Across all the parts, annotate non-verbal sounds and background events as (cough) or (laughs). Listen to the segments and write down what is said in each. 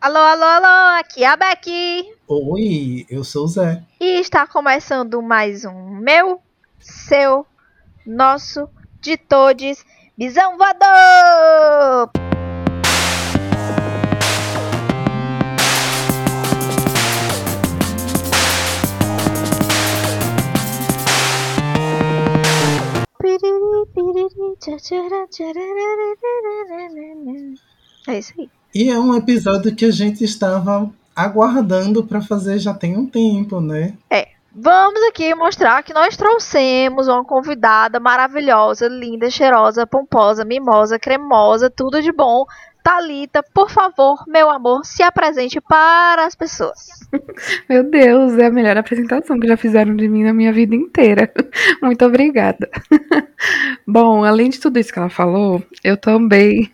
Alô, alô, alô, aqui é a Becky. Oi, eu sou o Zé. E está começando mais um meu, seu, nosso, de todos, Bisão Voador! É isso aí. E é um episódio que a gente estava aguardando para fazer já tem um tempo, né? É. Vamos aqui mostrar que nós trouxemos uma convidada maravilhosa, linda, cheirosa, pomposa, mimosa, cremosa, tudo de bom. Talita, por favor, meu amor, se apresente para as pessoas. (laughs) Meu Deus, é a melhor apresentação que já fizeram de mim na minha vida inteira. (laughs) Muito obrigada. (laughs) Bom, além de tudo isso que ela falou, eu também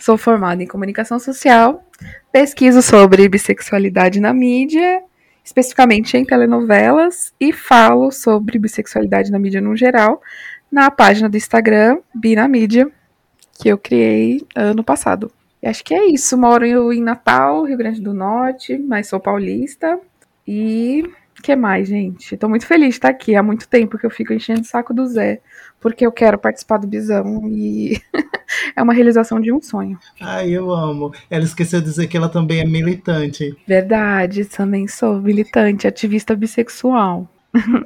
sou formada em comunicação social, pesquiso sobre bissexualidade na mídia, especificamente em telenovelas, e falo sobre bissexualidade na mídia no geral na página do Instagram, Bina Mídia, que eu criei ano passado. E acho que é isso. Moro em Natal, Rio Grande do Norte, mas sou paulista. E o que mais, gente? Tô muito feliz de estar aqui. Há muito tempo que eu fico enchendo o saco do Zé, porque eu quero participar do Bisão e (laughs) é uma realização de um sonho. Ai, eu amo. Ela esqueceu de dizer que ela também é militante. Verdade, também sou militante, ativista bissexual.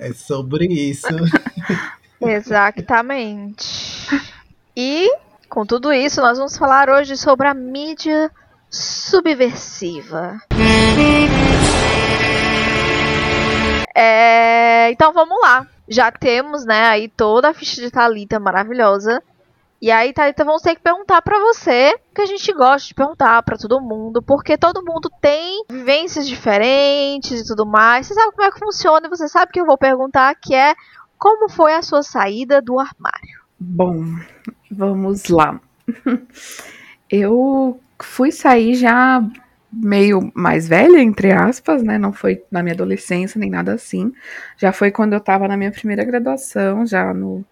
É sobre isso. (laughs) (laughs) Exatamente. E com tudo isso, nós vamos falar hoje sobre a mídia subversiva. É, então vamos lá. Já temos, né, aí toda a ficha de Talita maravilhosa. E aí, Thalita, vamos ter que perguntar para você, que a gente gosta de perguntar para todo mundo, porque todo mundo tem vivências diferentes e tudo mais. Você sabe como é que funciona e você sabe que eu vou perguntar, que é como foi a sua saída do armário? Bom, vamos lá. (laughs) Eu fui sair já meio mais velha, entre aspas, né? Não foi na minha adolescência nem nada assim. Já foi quando eu tava na minha primeira graduação, já no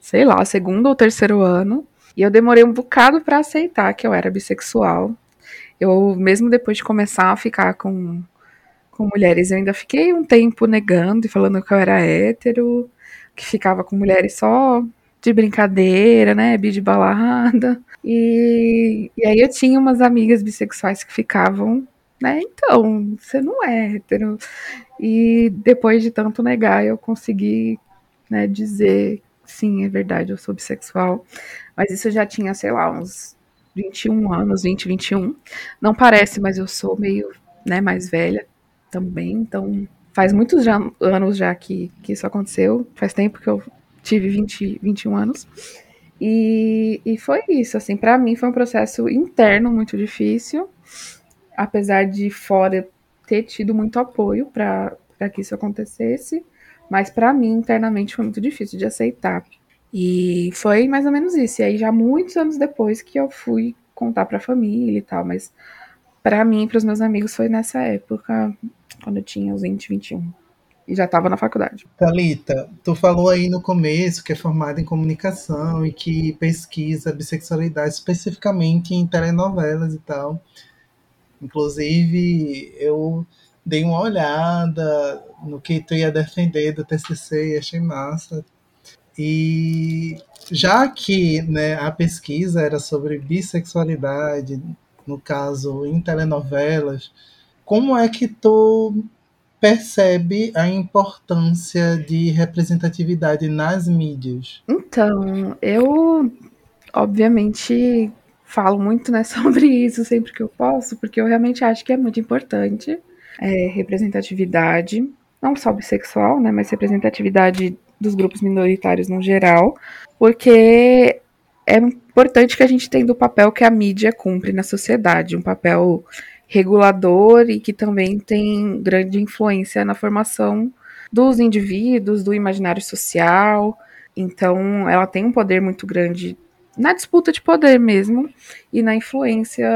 sei lá, segundo ou terceiro ano. E eu demorei um bocado para aceitar que eu era bissexual. Eu, mesmo depois de começar a ficar com, com mulheres, eu ainda fiquei um tempo negando e falando que eu era hétero, que ficava com mulheres só de brincadeira, né? Bi de balada. E, e aí eu tinha umas amigas bissexuais que ficavam, né? Então, você não é hétero. E depois de tanto negar, eu consegui né, dizer sim, é verdade, eu sou bissexual. Mas isso eu já tinha, sei lá, uns 21 anos, 20, 21. Não parece, mas eu sou meio, né, mais velha também. Então, faz muitos já, anos já que, que isso aconteceu. Faz tempo que eu tive 20, 21 anos. E, e foi isso, assim, para mim foi um processo interno muito difícil, apesar de fora ter tido muito apoio para que isso acontecesse. Mas para mim, internamente, foi muito difícil de aceitar. E foi mais ou menos isso. E aí, já muitos anos depois que eu fui contar pra família e tal. Mas para mim e pros meus amigos foi nessa época, quando eu tinha os 20, 21. E já estava na faculdade. Thalita, tu falou aí no começo que é formada em comunicação e que pesquisa bissexualidade especificamente em telenovelas e tal. Inclusive, eu dei uma olhada no que tu ia defender do TCC e achei massa. E já que né, a pesquisa era sobre bissexualidade, no caso em telenovelas, como é que tu percebe a importância de representatividade nas mídias? Então, eu obviamente falo muito né, (laughs) sobre isso sempre que eu posso, porque eu realmente acho que é muito importante é, representatividade, não só bissexual, né, mas representatividade dos grupos minoritários no geral, porque é importante que a gente tenha o papel que a mídia cumpre na sociedade, um papel regulador e que também tem grande influência na formação dos indivíduos, do imaginário social. Então, ela tem um poder muito grande na disputa de poder mesmo e na influência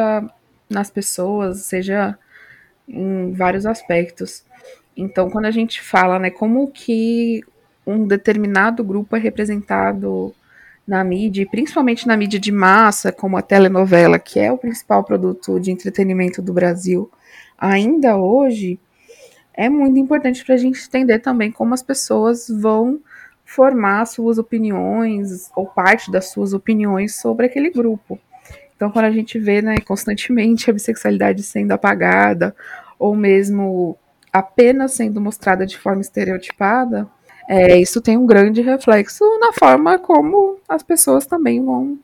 nas pessoas, seja em vários aspectos. Então, quando a gente fala, né, como que um determinado grupo é representado na mídia, e principalmente na mídia de massa, como a telenovela, que é o principal produto de entretenimento do Brasil, ainda hoje, é muito importante para a gente entender também como as pessoas vão formar suas opiniões ou parte das suas opiniões sobre aquele grupo. Então, quando a gente vê né, constantemente (laughs) a bissexualidade sendo apagada, ou mesmo apenas sendo mostrada de forma estereotipada, é, isso tem um grande reflexo na forma como as pessoas também vão,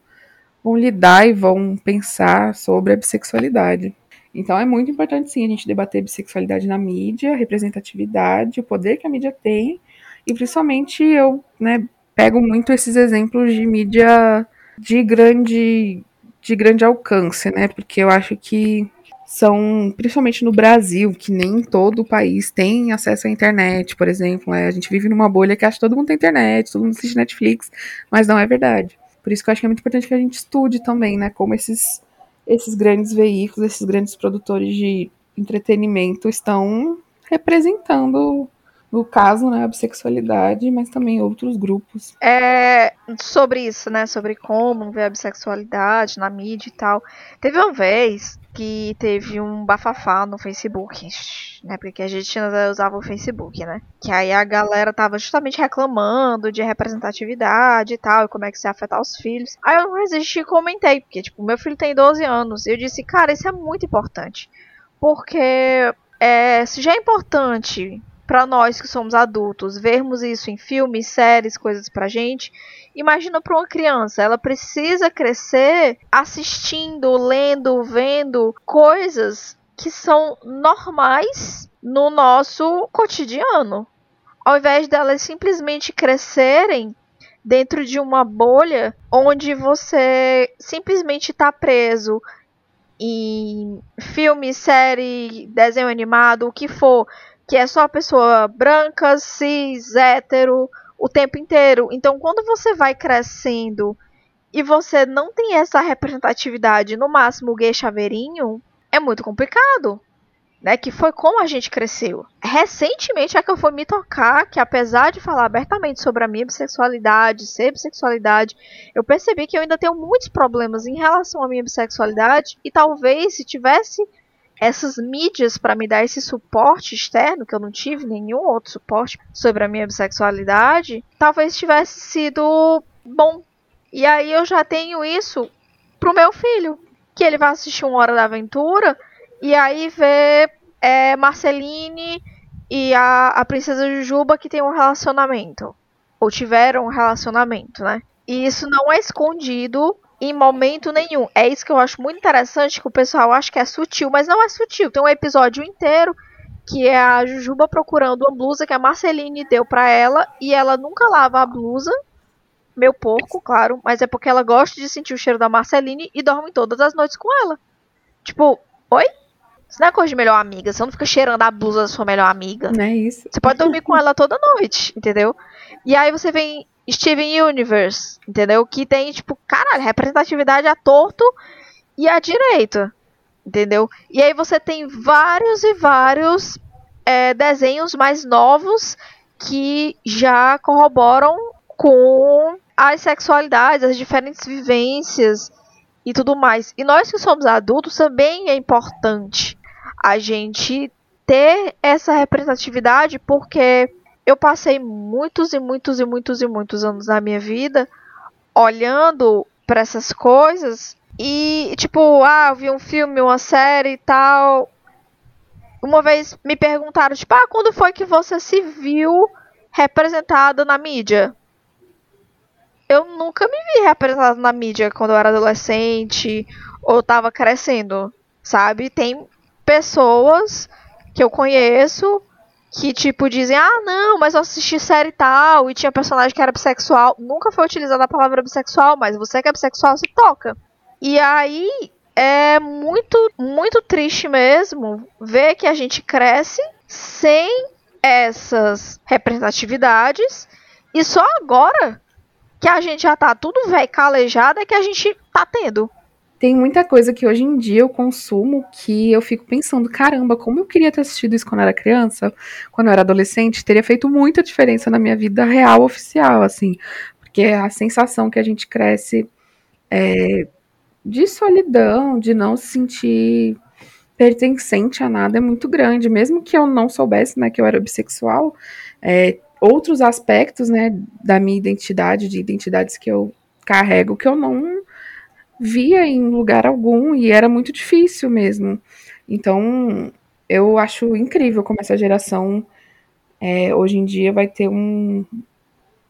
vão lidar e vão pensar sobre a bissexualidade. Então é muito importante sim a gente debater bissexualidade na mídia, representatividade, o poder que a mídia tem, e principalmente eu né, pego muito esses exemplos de mídia de grande, de grande alcance, né? Porque eu acho que são, principalmente no Brasil, que nem todo o país tem acesso à internet, por exemplo. É, a gente vive numa bolha que acha que todo mundo tem internet, todo mundo assiste Netflix, mas não é verdade. Por isso que eu acho que é muito importante que a gente estude também, né, como esses, esses grandes veículos, esses grandes produtores de entretenimento estão representando no caso, né, a bissexualidade, mas também outros grupos. É sobre isso, né, sobre como ver a bissexualidade na mídia e tal. Teve uma vez que teve um bafafá no Facebook, né, porque a gente ainda usava o Facebook, né, que aí a galera tava justamente reclamando de representatividade e tal, e como é que isso ia afetar os filhos. Aí eu não resisti e comentei, porque, tipo, meu filho tem 12 anos, e eu disse, cara, isso é muito importante, porque é, se já é importante para nós que somos adultos, vermos isso em filmes, séries, coisas pra gente, imagina para uma criança, ela precisa crescer assistindo, lendo, vendo coisas que são normais no nosso cotidiano. Ao invés delas simplesmente crescerem dentro de uma bolha onde você simplesmente está preso em filme, série, desenho animado, o que for, que é só pessoa branca, cis, hétero, o tempo inteiro. Então, quando você vai crescendo e você não tem essa representatividade, no máximo gay chaveirinho, é muito complicado. Né, que foi como a gente cresceu. Recentemente é que eu fui me tocar que, apesar de falar abertamente sobre a minha bissexualidade, ser bissexualidade, eu percebi que eu ainda tenho muitos problemas em relação à minha bissexualidade e talvez se tivesse essas mídias para me dar esse suporte externo, que eu não tive nenhum outro suporte sobre a minha bissexualidade, talvez tivesse sido bom. E aí eu já tenho isso pro meu filho, que ele vai assistir uma hora da aventura e aí vê é, Marceline e a, a princesa Jujuba que tem um relacionamento. Ou tiveram um relacionamento, né? E isso não é escondido em momento nenhum. É isso que eu acho muito interessante, que o pessoal acha que é sutil, mas não é sutil. Tem um episódio inteiro que é a Jujuba procurando uma blusa que a Marceline deu para ela e ela nunca lava a blusa. Meu porco, claro, mas é porque ela gosta de sentir o cheiro da Marceline e dorme todas as noites com ela. Tipo, oi? Isso não é coisa de melhor amiga, você não fica cheirando a blusa da sua melhor amiga. Não é isso. Você pode dormir com ela toda noite, entendeu? E aí você vem Steven Universe, entendeu? Que tem, tipo, caralho, representatividade a torto e a direito, entendeu? E aí você tem vários e vários é, desenhos mais novos que já corroboram com as sexualidades, as diferentes vivências e tudo mais. E nós que somos adultos também é importante a gente ter essa representatividade porque eu passei muitos e muitos e muitos e muitos anos da minha vida olhando para essas coisas e tipo, ah, eu vi um filme, uma série e tal. Uma vez me perguntaram, tipo, ah, quando foi que você se viu representada na mídia? Eu nunca me vi representada na mídia quando eu era adolescente ou tava crescendo, sabe? Tem pessoas que eu conheço que, tipo, dizem, ah, não, mas eu assisti série tal, e tinha personagem que era bissexual. Nunca foi utilizada a palavra bissexual, mas você que é bissexual se toca. E aí é muito, muito triste mesmo ver que a gente cresce sem essas representatividades e só agora que a gente já tá tudo velho calejado é que a gente tá tendo tem muita coisa que hoje em dia eu consumo que eu fico pensando, caramba, como eu queria ter assistido isso quando eu era criança, quando eu era adolescente, teria feito muita diferença na minha vida real oficial, assim. Porque a sensação que a gente cresce é, de solidão, de não se sentir pertencente a nada é muito grande. Mesmo que eu não soubesse né, que eu era bissexual, é, outros aspectos né, da minha identidade, de identidades que eu carrego, que eu não via em lugar algum e era muito difícil mesmo. Então, eu acho incrível como essa geração é, hoje em dia vai ter um.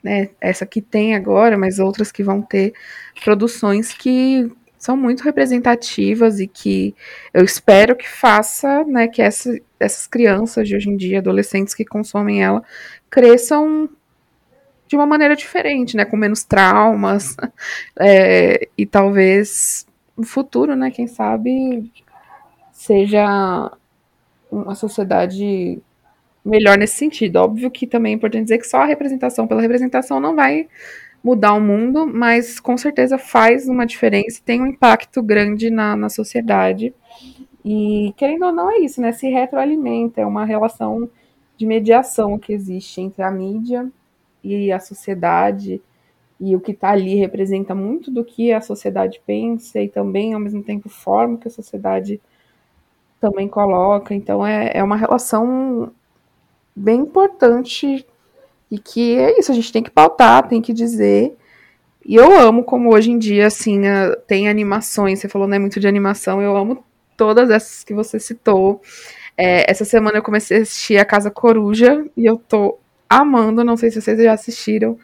Né, essa que tem agora, mas outras que vão ter produções que são muito representativas e que eu espero que faça, né, que essa, essas crianças de hoje em dia, adolescentes que consomem ela, cresçam de uma maneira diferente, né, com menos traumas (laughs) é, e talvez no futuro, né, quem sabe seja uma sociedade melhor nesse sentido. Óbvio que também é importante dizer que só a representação pela representação não vai mudar o mundo, mas com certeza faz uma diferença, tem um impacto grande na, na sociedade. E querendo ou não, é isso, né? Se retroalimenta, é uma relação de mediação que existe entre a mídia e a sociedade. E o que está ali representa muito do que a sociedade pensa e também, ao mesmo tempo, forma que a sociedade também coloca. Então, é, é uma relação bem importante e que é isso, a gente tem que pautar, tem que dizer. E eu amo como hoje em dia, assim, tem animações, você falou, né, muito de animação, eu amo todas essas que você citou. É, essa semana eu comecei a assistir A Casa Coruja e eu tô amando, não sei se vocês já assistiram.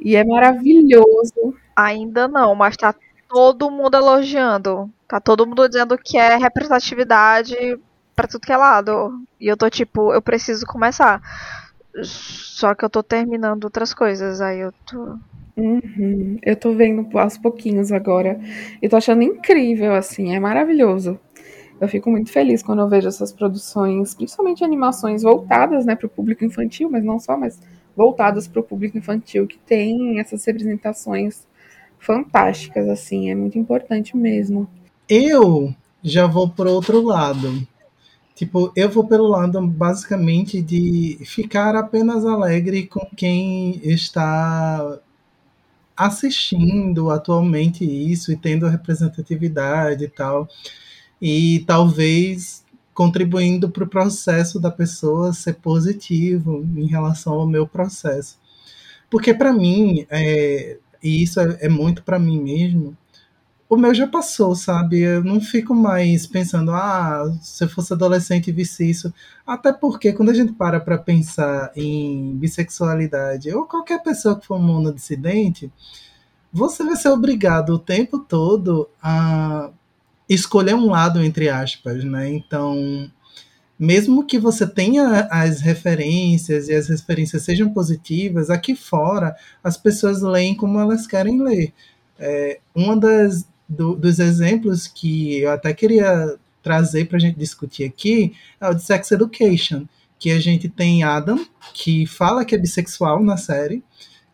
E é maravilhoso. Ainda não, mas tá todo mundo elogiando. Tá todo mundo dizendo que é representatividade para tudo que é lado. E eu tô tipo, eu preciso começar. Só que eu tô terminando outras coisas, aí eu tô. Uhum. Eu tô vendo aos pouquinhos agora. E tô achando incrível, assim, é maravilhoso. Eu fico muito feliz quando eu vejo essas produções, principalmente animações voltadas, né, para o público infantil, mas não só, mas voltadas para o público infantil, que tem essas representações fantásticas, assim, é muito importante mesmo. Eu já vou pro outro lado. Tipo, eu vou pelo lado basicamente de ficar apenas alegre com quem está assistindo atualmente isso e tendo representatividade e tal. E talvez contribuindo para o processo da pessoa ser positivo em relação ao meu processo. Porque para mim, é, e isso é, é muito para mim mesmo, o meu já passou, sabe? Eu não fico mais pensando, ah, se eu fosse adolescente e visse isso. Até porque quando a gente para para pensar em bissexualidade, ou qualquer pessoa que for monodissidente, você vai ser obrigado o tempo todo a escolher um lado, entre aspas, né? Então, mesmo que você tenha as referências e as referências sejam positivas, aqui fora as pessoas leem como elas querem ler. É, uma das, do, dos exemplos que eu até queria trazer para a gente discutir aqui é o de Sex Education, que a gente tem Adam, que fala que é bissexual na série,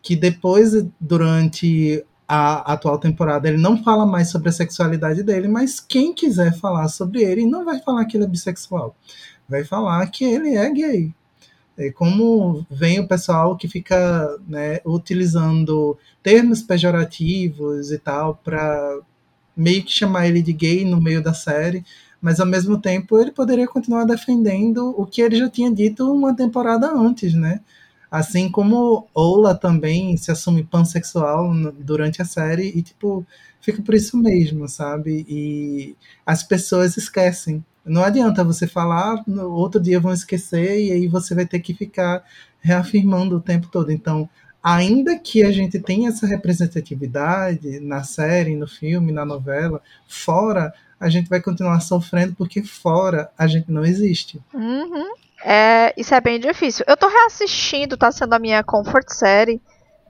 que depois, durante a atual temporada, ele não fala mais sobre a sexualidade dele, mas quem quiser falar sobre ele não vai falar que ele é bissexual, vai falar que ele é gay. É como vem o pessoal que fica né, utilizando termos pejorativos e tal para meio que chamar ele de gay no meio da série, mas ao mesmo tempo ele poderia continuar defendendo o que ele já tinha dito uma temporada antes, né? Assim como Ola também se assume pansexual durante a série e, tipo, fica por isso mesmo, sabe? E as pessoas esquecem. Não adianta você falar, no outro dia vão esquecer e aí você vai ter que ficar reafirmando o tempo todo. Então, ainda que a gente tenha essa representatividade na série, no filme, na novela, fora a gente vai continuar sofrendo porque fora a gente não existe. Uhum. É, isso é bem difícil. Eu tô reassistindo, tá sendo a minha comfort série,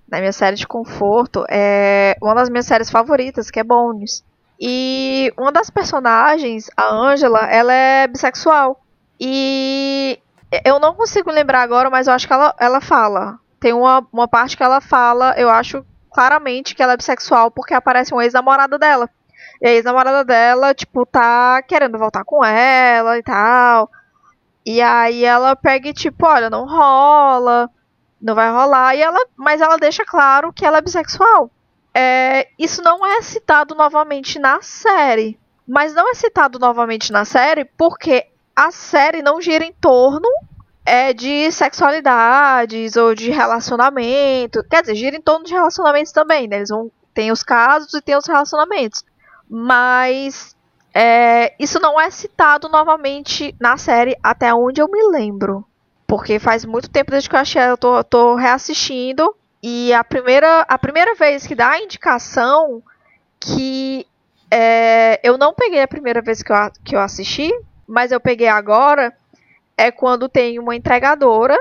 na né, minha série de conforto, é uma das minhas séries favoritas, que é Bones. E uma das personagens, a Angela, ela é bissexual. E eu não consigo lembrar agora, mas eu acho que ela, ela fala tem uma, uma parte que ela fala, eu acho claramente que ela é bissexual, porque aparece um ex-namorado dela. E a ex-namorada dela, tipo, tá querendo voltar com ela e tal. E aí ela pega e, tipo, olha, não rola. Não vai rolar, e ela, mas ela deixa claro que ela é bissexual. É, isso não é citado novamente na série. Mas não é citado novamente na série porque a série não gira em torno é, de sexualidades ou de relacionamento. Quer dizer, gira em torno de relacionamentos também, né? Eles vão. Tem os casos e tem os relacionamentos. Mas é, isso não é citado novamente na série, até onde eu me lembro. Porque faz muito tempo desde que eu achei, eu tô, tô reassistindo. E a primeira, a primeira vez que dá a indicação que é, eu não peguei a primeira vez que eu, que eu assisti, mas eu peguei agora, é quando tem uma entregadora,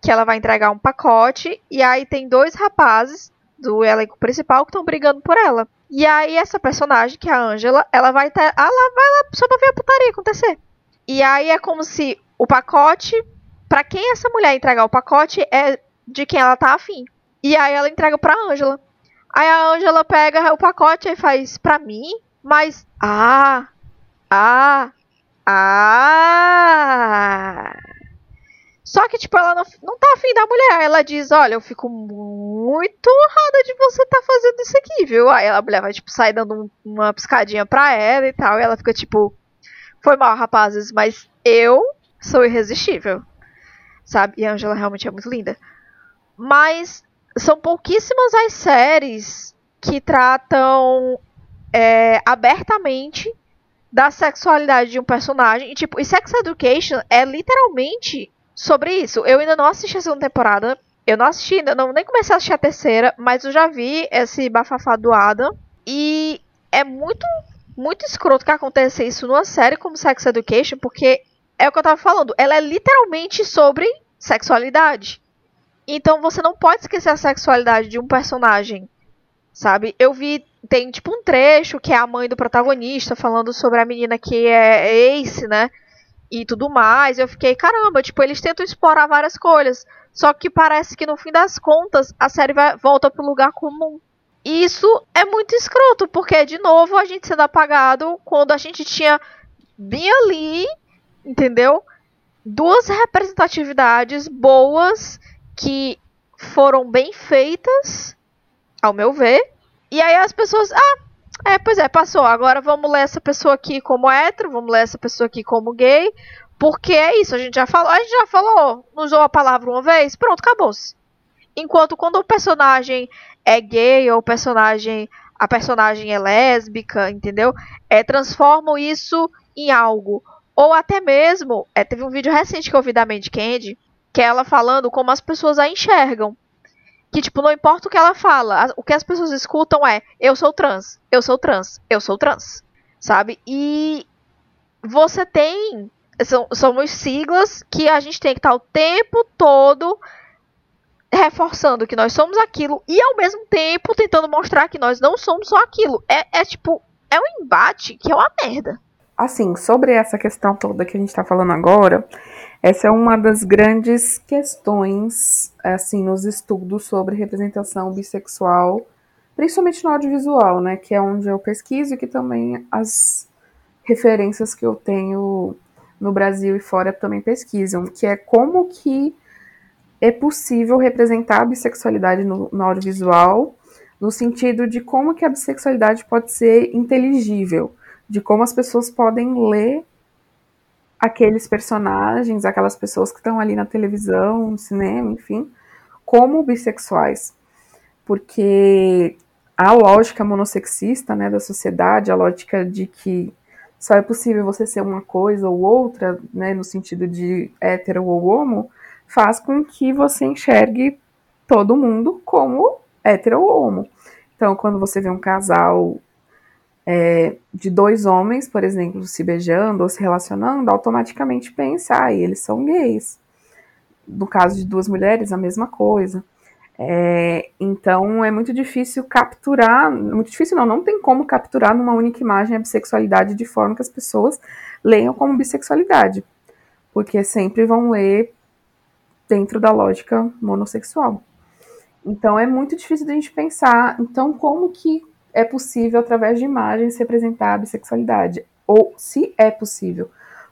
que ela vai entregar um pacote, e aí tem dois rapazes do elenco principal que estão brigando por ela. E aí essa personagem, que é a Angela, ela vai ter, ela vai lá só pra ver a putaria acontecer. E aí é como se o pacote, para quem essa mulher entregar o pacote é de quem ela tá afim. E aí ela entrega pra Angela. Aí a Angela pega o pacote e faz pra mim, mas ah, ah, ah. Só que, tipo, ela não, não tá afim da mulher. Ela diz, olha, eu fico muito honrada de você tá fazendo isso aqui, viu? Aí a mulher vai, tipo, sair dando um, uma piscadinha pra ela e tal. E ela fica, tipo, foi mal, rapazes, mas eu sou irresistível. Sabe? E a Angela realmente é muito linda. Mas são pouquíssimas as séries que tratam é, abertamente da sexualidade de um personagem. E, tipo, e Sex Education é literalmente sobre isso. Eu ainda não assisti a segunda temporada. Eu não assisti, ainda não, nem comecei a assistir a terceira, mas eu já vi esse bafafá do Adam. E é muito, muito escroto que aconteça isso numa série como Sex Education, porque é o que eu tava falando. Ela é literalmente sobre sexualidade. Então você não pode esquecer a sexualidade de um personagem, sabe? Eu vi tem tipo um trecho que é a mãe do protagonista falando sobre a menina que é Ace, né? E tudo mais. Eu fiquei, caramba, tipo, eles tentam explorar várias coisas. Só que parece que no fim das contas a série vai, volta pro lugar comum. E isso é muito escroto, porque de novo a gente sendo apagado quando a gente tinha bem ali, entendeu? Duas representatividades boas que foram bem feitas, ao meu ver. E aí as pessoas, ah, é, pois é, passou. Agora vamos ler essa pessoa aqui como hétero, vamos ler essa pessoa aqui como gay. Porque é isso, a gente já falou, a gente já falou, usou a palavra uma vez, pronto, acabou-se. Enquanto quando o personagem é gay ou o personagem a personagem é lésbica, entendeu? É, transformam isso em algo. Ou até mesmo, é, teve um vídeo recente que eu vi da Mandy Candy, que é ela falando como as pessoas a enxergam. Que, tipo, não importa o que ela fala, o que as pessoas escutam é: eu sou trans, eu sou trans, eu sou trans. Sabe? E você tem. São, somos siglas que a gente tem que estar o tempo todo reforçando que nós somos aquilo e ao mesmo tempo tentando mostrar que nós não somos só aquilo. É, é tipo, é um embate que é uma merda. Assim, sobre essa questão toda que a gente tá falando agora, essa é uma das grandes questões, assim, nos estudos sobre representação bissexual, principalmente no audiovisual, né, que é onde eu pesquiso e que também as referências que eu tenho no Brasil e fora também pesquisam, que é como que é possível representar a bissexualidade no, no audiovisual, no sentido de como que a bissexualidade pode ser inteligível, de como as pessoas podem ler aqueles personagens, aquelas pessoas que estão ali na televisão, no cinema, enfim, como bissexuais. Porque a lógica monossexista né, da sociedade, a lógica de que só é possível você ser uma coisa ou outra, né, no sentido de hétero ou homo, faz com que você enxergue todo mundo como hétero ou homo. Então, quando você vê um casal é, de dois homens, por exemplo, se beijando ou se relacionando, automaticamente pensa, ah, eles são gays. No caso de duas mulheres, a mesma coisa. É, então é muito difícil capturar, muito difícil não, não tem como capturar numa única imagem a bissexualidade de forma que as pessoas leiam como bissexualidade, porque sempre vão ler dentro da lógica monossexual. Então é muito difícil de a gente pensar, então como que é possível, através de imagens, representar a bissexualidade. Ou se é possível.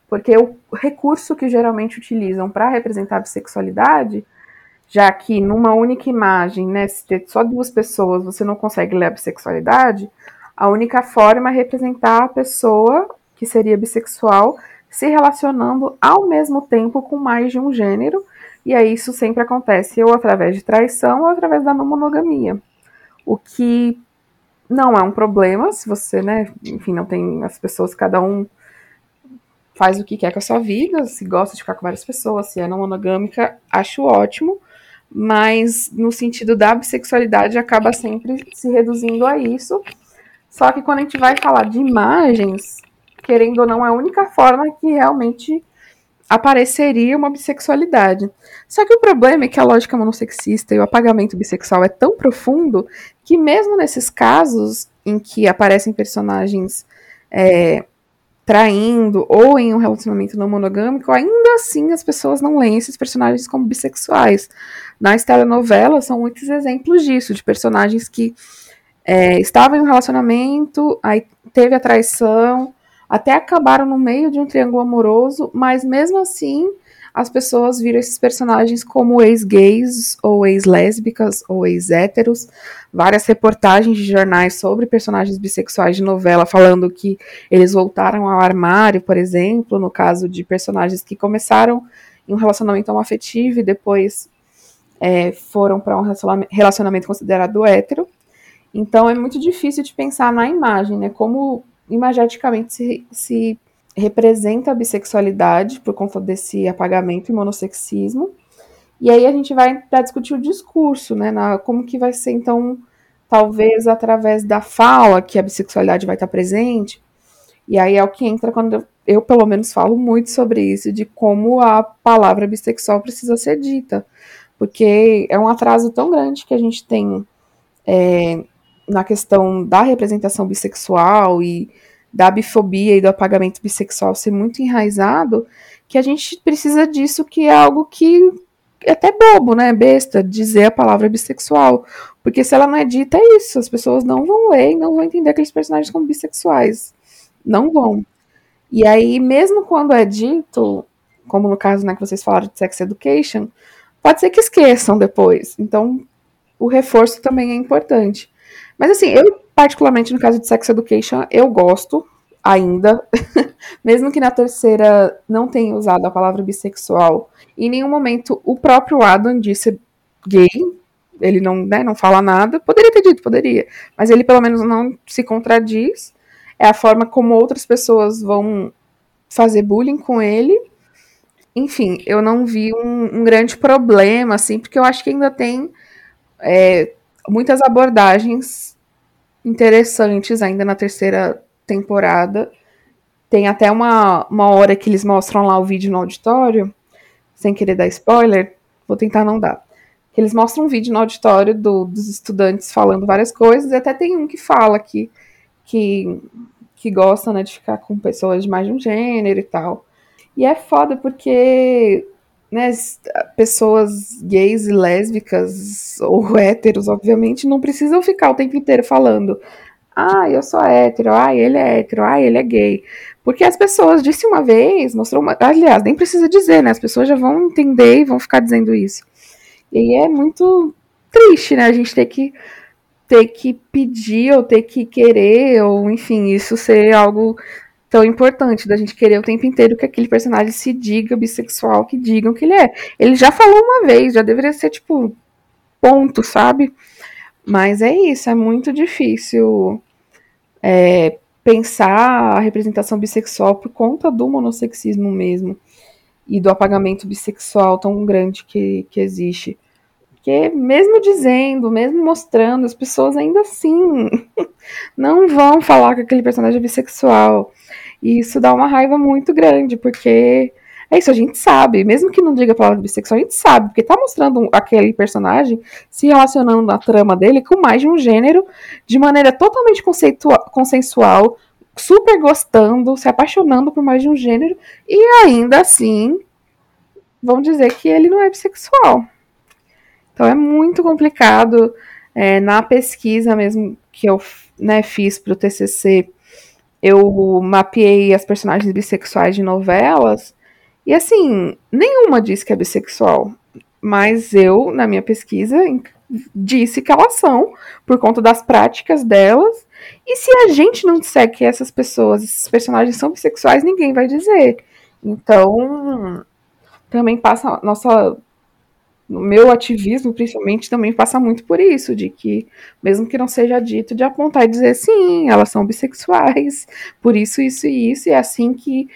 Porque o recurso que geralmente utilizam para representar a bissexualidade já que numa única imagem, né, se ter só duas pessoas, você não consegue ler a bissexualidade, a única forma é representar a pessoa que seria bissexual se relacionando ao mesmo tempo com mais de um gênero, e aí isso sempre acontece ou através de traição ou através da não monogamia. O que não é um problema se você, né, enfim, não tem as pessoas, cada um faz o que quer com a sua vida, se gosta de ficar com várias pessoas, se é não monogâmica, acho ótimo, mas no sentido da bissexualidade acaba sempre se reduzindo a isso. Só que quando a gente vai falar de imagens, querendo ou não, é a única forma que realmente apareceria uma bissexualidade. Só que o problema é que a lógica monossexista e o apagamento bissexual é tão profundo que mesmo nesses casos em que aparecem personagens é, traindo ou em um relacionamento não monogâmico, ainda assim as pessoas não leem esses personagens como bissexuais. Nas telenovelas são muitos exemplos disso, de personagens que é, estavam em um relacionamento, aí teve a traição, até acabaram no meio de um triângulo amoroso, mas mesmo assim as pessoas viram esses personagens como ex-gays, ou ex-lésbicas, ou ex-héteros. Várias reportagens de jornais sobre personagens bissexuais de novela falando que eles voltaram ao armário, por exemplo, no caso de personagens que começaram em um relacionamento afetivo e depois é, foram para um relacionamento considerado hétero. Então é muito difícil de pensar na imagem, né? Como imageticamente se, se representa a bissexualidade por conta desse apagamento e monossexismo. E aí a gente vai para discutir o discurso, né? Na, como que vai ser, então, talvez através da fala que a bissexualidade vai estar presente. E aí é o que entra quando eu, eu, pelo menos, falo muito sobre isso, de como a palavra bissexual precisa ser dita. Porque é um atraso tão grande que a gente tem é, na questão da representação bissexual e da bifobia e do apagamento bissexual ser muito enraizado, que a gente precisa disso, que é algo que é até bobo, né? Besta, dizer a palavra bissexual. Porque se ela não é dita, é isso. As pessoas não vão ler e não vão entender aqueles personagens como bissexuais. Não vão. E aí, mesmo quando é dito, como no caso né, que vocês falaram de sex education, pode ser que esqueçam depois. Então, o reforço também é importante. Mas assim, eu particularmente no caso de Sex Education, eu gosto ainda, (laughs) mesmo que na terceira não tenha usado a palavra bissexual. Em nenhum momento o próprio Adam disse gay, ele não, né, não fala nada. Poderia ter dito, poderia, mas ele pelo menos não se contradiz. É a forma como outras pessoas vão fazer bullying com ele. Enfim, eu não vi um, um grande problema, assim, porque eu acho que ainda tem é, muitas abordagens interessantes ainda na terceira temporada. Tem até uma, uma hora que eles mostram lá o vídeo no auditório, sem querer dar spoiler, vou tentar não dar. Eles mostram um vídeo no auditório do, dos estudantes falando várias coisas, e até tem um que fala que, que, que gosta né, de ficar com pessoas de mais de um gênero e tal. E é foda porque né, pessoas gays e lésbicas ou (laughs) héteros, obviamente, não precisam ficar o tempo inteiro falando. Ah, eu sou hétero, ah, ele é hétero, ah, ele é gay. Porque as pessoas disse uma vez, mostrou uma. Aliás, nem precisa dizer, né? As pessoas já vão entender e vão ficar dizendo isso. E é muito triste, né? A gente ter que ter que pedir ou ter que querer, ou enfim, isso ser algo tão importante da gente querer o tempo inteiro que aquele personagem se diga bissexual, que digam que ele é. Ele já falou uma vez, já deveria ser tipo ponto, sabe? Mas é isso, é muito difícil é, pensar a representação bissexual por conta do monossexismo mesmo e do apagamento bissexual tão grande que, que existe. Porque mesmo dizendo, mesmo mostrando, as pessoas ainda assim (laughs) não vão falar que aquele personagem é bissexual. E isso dá uma raiva muito grande, porque é isso, a gente sabe, mesmo que não diga a palavra bissexual, a gente sabe, porque tá mostrando aquele personagem se relacionando na trama dele com mais de um gênero, de maneira totalmente consensual, super gostando, se apaixonando por mais de um gênero, e ainda assim vão dizer que ele não é bissexual. Então é muito complicado. É, na pesquisa mesmo que eu né, fiz para o TCC, eu mapeei as personagens bissexuais de novelas e assim, nenhuma diz que é bissexual. mas eu, na minha pesquisa, disse que elas são, por conta das práticas delas. E se a gente não disser que essas pessoas, esses personagens são bissexuais, ninguém vai dizer. Então, também passa nossa o meu ativismo, principalmente, também passa muito por isso, de que, mesmo que não seja dito, de apontar e dizer, sim, elas são bissexuais, (laughs) por isso, isso e isso, e é assim que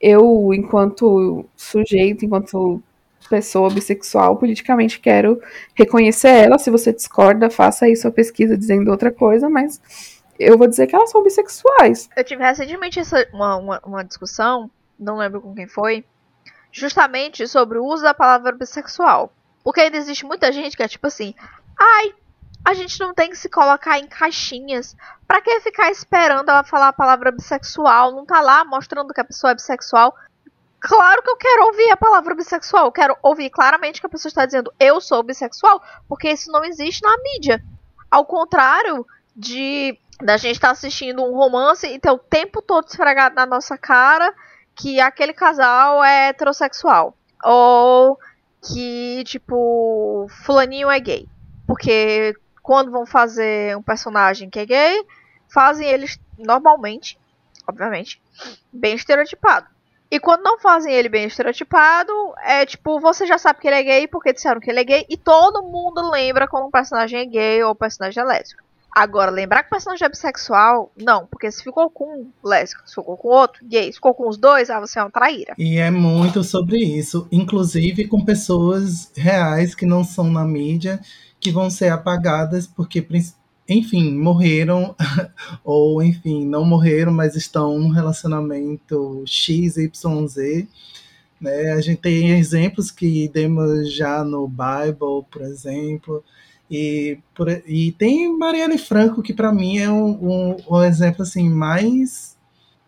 eu, enquanto sujeito, enquanto pessoa bissexual, politicamente quero reconhecer ela. Se você discorda, faça aí sua pesquisa dizendo outra coisa, mas eu vou dizer que elas são bissexuais. Eu tive recentemente essa, uma, uma, uma discussão, não lembro com quem foi, justamente sobre o uso da palavra bissexual. Porque ainda existe muita gente que é tipo assim, ai, a gente não tem que se colocar em caixinhas. Pra que ficar esperando ela falar a palavra bissexual? Não tá lá mostrando que a pessoa é bissexual. Claro que eu quero ouvir a palavra bissexual. Eu quero ouvir claramente que a pessoa está dizendo eu sou bissexual, porque isso não existe na mídia. Ao contrário de da gente estar tá assistindo um romance e ter o tempo todo esfregado na nossa cara que aquele casal é heterossexual. Ou que, tipo, fulaninho é gay. Porque quando vão fazer um personagem que é gay, fazem eles normalmente, obviamente, bem estereotipado. E quando não fazem ele bem estereotipado, é tipo, você já sabe que ele é gay porque disseram que ele é gay e todo mundo lembra como um personagem é gay ou um personagem é lésbico. Agora, lembrar que o personagem é bissexual, não, porque se ficou com um lésbico, se ficou com outro, gay, se ficou com os dois, ah, você é um traíra. E é muito sobre isso, inclusive com pessoas reais que não são na mídia, que vão ser apagadas porque, enfim, morreram, (laughs) ou enfim, não morreram, mas estão num relacionamento XYZ. Né? A gente tem exemplos que demos já no Bible, por exemplo, e, por, e tem Marielle Franco, que para mim é um, um, um, exemplo assim mais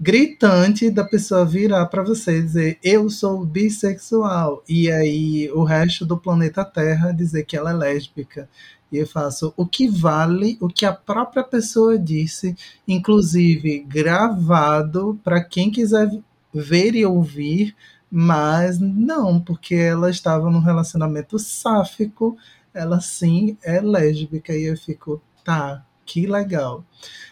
gritante da pessoa virar para você dizer eu sou bissexual e aí o resto do planeta Terra dizer que ela é lésbica. E eu faço o que vale o que a própria pessoa disse, inclusive gravado para quem quiser ver e ouvir, mas não, porque ela estava num relacionamento sáfico ela sim é lésbica. E eu fico, tá, que legal.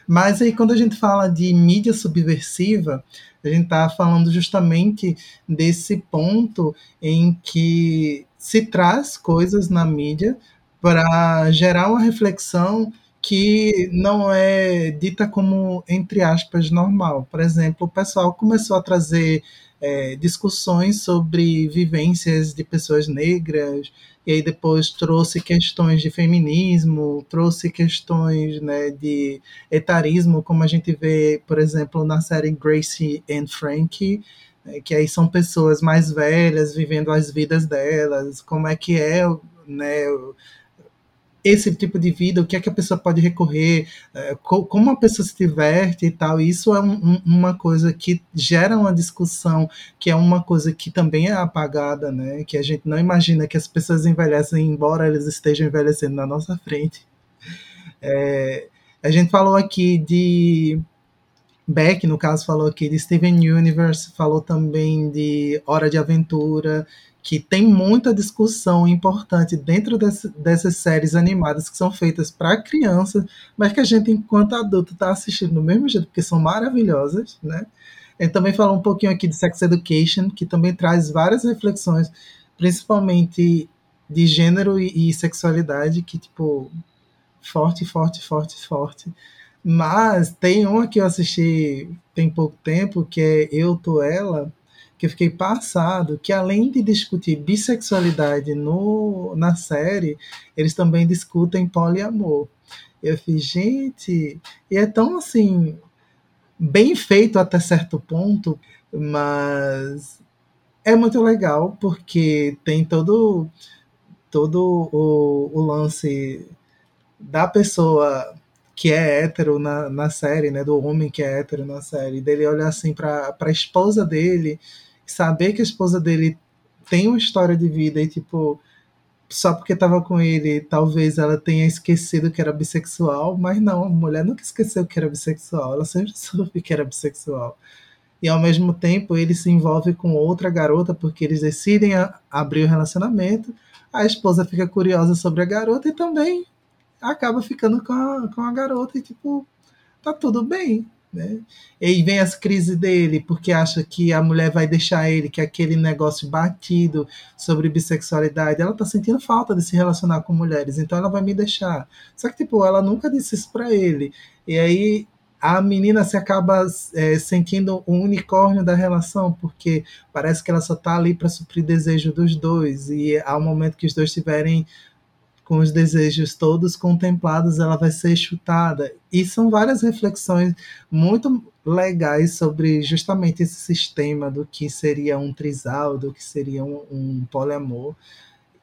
Mas aí quando a gente fala de mídia subversiva, a gente está falando justamente desse ponto em que se traz coisas na mídia para gerar uma reflexão que não é dita como, entre aspas, normal. Por exemplo, o pessoal começou a trazer é, discussões sobre vivências de pessoas negras, e aí depois trouxe questões de feminismo, trouxe questões né, de etarismo, como a gente vê, por exemplo, na série Gracie and Frankie, né, que aí são pessoas mais velhas vivendo as vidas delas, como é que é né, esse tipo de vida, o que é que a pessoa pode recorrer, é, como a pessoa se diverte e tal. Isso é um, uma coisa que gera uma discussão, que é uma coisa que também é apagada, né? Que a gente não imagina que as pessoas envelhecem, embora elas estejam envelhecendo na nossa frente. É, a gente falou aqui de Beck, no caso, falou aqui de Steven Universe, falou também de Hora de Aventura, que tem muita discussão importante dentro desse, dessas séries animadas que são feitas para crianças, mas que a gente, enquanto adulto, está assistindo do mesmo jeito, porque são maravilhosas, né? Ele também falou um pouquinho aqui de Sex Education, que também traz várias reflexões, principalmente de gênero e, e sexualidade, que, tipo, forte, forte, forte, forte. Mas tem uma que eu assisti tem pouco tempo, que é Eu, Tô Ela, que eu fiquei passado que além de discutir bissexualidade no, na série, eles também discutem poliamor. Eu fiz, gente, e é tão assim, bem feito até certo ponto, mas é muito legal porque tem todo todo o, o lance da pessoa que é hétero na, na série, né, do homem que é hétero na série, dele olhar assim para a esposa dele saber que a esposa dele tem uma história de vida e, tipo, só porque estava com ele, talvez ela tenha esquecido que era bissexual, mas não, a mulher nunca esqueceu que era bissexual, ela sempre (laughs) soube que era bissexual. e ao mesmo tempo ele se envolve com outra garota porque eles decidem abrir o relacionamento. A esposa fica curiosa sobre a garota e também acaba ficando com a, com a garota e tipo, tá tudo bem. Né? E vem as crises dele, porque acha que a mulher vai deixar ele, que aquele negócio batido sobre bissexualidade, ela tá sentindo falta de se relacionar com mulheres, então ela vai me deixar. Só que, tipo, ela nunca disse isso pra ele. E aí a menina se acaba é, sentindo um unicórnio da relação, porque parece que ela só tá ali para suprir desejo dos dois, e ao momento que os dois tiverem com os desejos todos contemplados, ela vai ser chutada. E são várias reflexões muito legais sobre justamente esse sistema do que seria um trisal, do que seria um, um poliamor.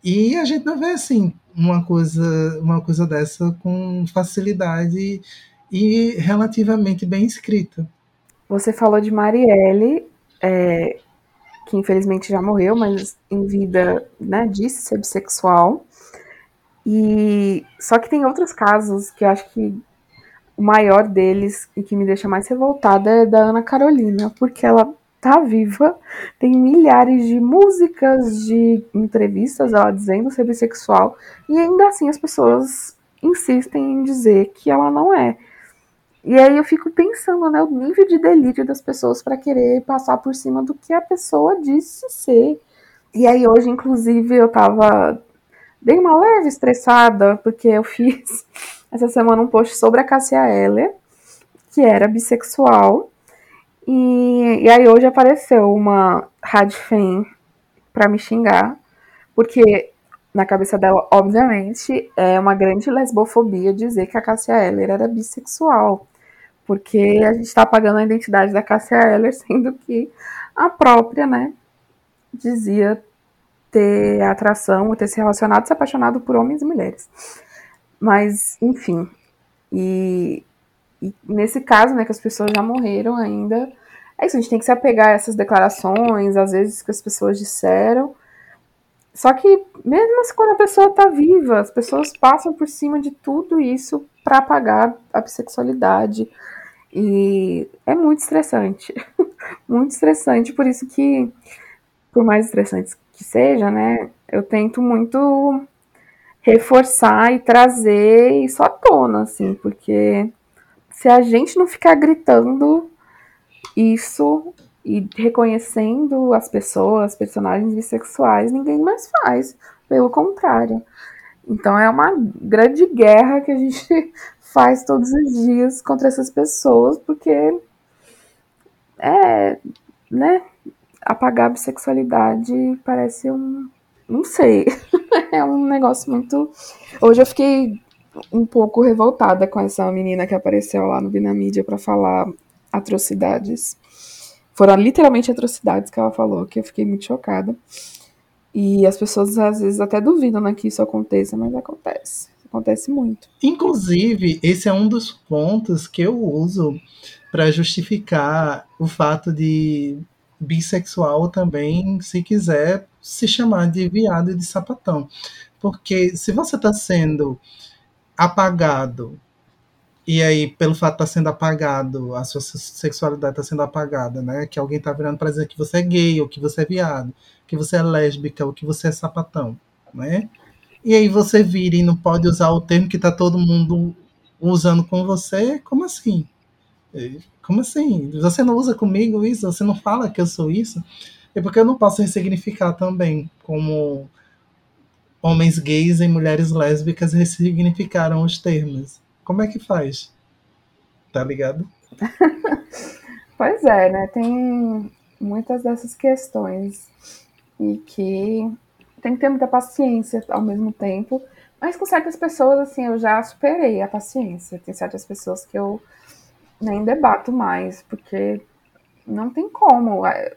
E a gente não vê assim uma coisa, uma coisa dessa com facilidade e relativamente bem escrita. Você falou de Marielle, é, que infelizmente já morreu, mas em vida né, disse ser bissexual. E só que tem outros casos que eu acho que o maior deles e que me deixa mais revoltada é da Ana Carolina, porque ela tá viva, tem milhares de músicas, de entrevistas ela dizendo ser bissexual, e ainda assim as pessoas insistem em dizer que ela não é. E aí eu fico pensando, né, o nível de delírio das pessoas para querer passar por cima do que a pessoa disse ser. E aí hoje, inclusive, eu tava dei uma leve estressada, porque eu fiz (laughs) essa semana um post sobre a Cassia Eller, que era bissexual. E, e aí hoje apareceu uma radfem para me xingar, porque na cabeça dela, obviamente, é uma grande lesbofobia dizer que a Cassia Eller era bissexual. Porque a gente está apagando a identidade da Cassia Eller, (laughs) sendo que a própria, né, dizia ter atração, ter se relacionado, se apaixonado por homens e mulheres. Mas, enfim. E, e, nesse caso, né, que as pessoas já morreram ainda, é isso, a gente tem que se apegar a essas declarações, às vezes que as pessoas disseram. Só que, mesmo assim, quando a pessoa está viva, as pessoas passam por cima de tudo isso para apagar a bissexualidade. E é muito estressante. (laughs) muito estressante, por isso que, por mais estressantes que seja, né, eu tento muito reforçar e trazer isso à tona, assim, porque se a gente não ficar gritando isso e reconhecendo as pessoas, personagens bissexuais, ninguém mais faz, pelo contrário. Então é uma grande guerra que a gente (laughs) faz todos os dias contra essas pessoas, porque é, né, apagar a bissexualidade parece um. Não sei. (laughs) é um negócio muito. Hoje eu fiquei um pouco revoltada com essa menina que apareceu lá no Binamídia para falar atrocidades. Foram literalmente atrocidades que ela falou, que eu fiquei muito chocada. E as pessoas às vezes até duvidam né, que isso aconteça, mas acontece. Acontece muito. Inclusive, esse é um dos pontos que eu uso para justificar o fato de bissexual também, se quiser se chamar de viado e de sapatão. Porque se você está sendo apagado, e aí, pelo fato de estar tá sendo apagado, a sua sexualidade está sendo apagada, né? Que alguém está virando para dizer que você é gay, ou que você é viado, que você é lésbica, ou que você é sapatão, né? E aí você vira e não pode usar o termo que está todo mundo usando com você, como assim? Como assim? Você não usa comigo isso? Você não fala que eu sou isso? É porque eu não posso ressignificar também como homens gays e mulheres lésbicas ressignificaram os termos. Como é que faz? Tá ligado? (laughs) pois é, né? Tem muitas dessas questões e que tem que ter muita paciência ao mesmo tempo. Mas com certas pessoas, assim, eu já superei a paciência. Tem certas pessoas que eu nem debato mais, porque não tem como. É,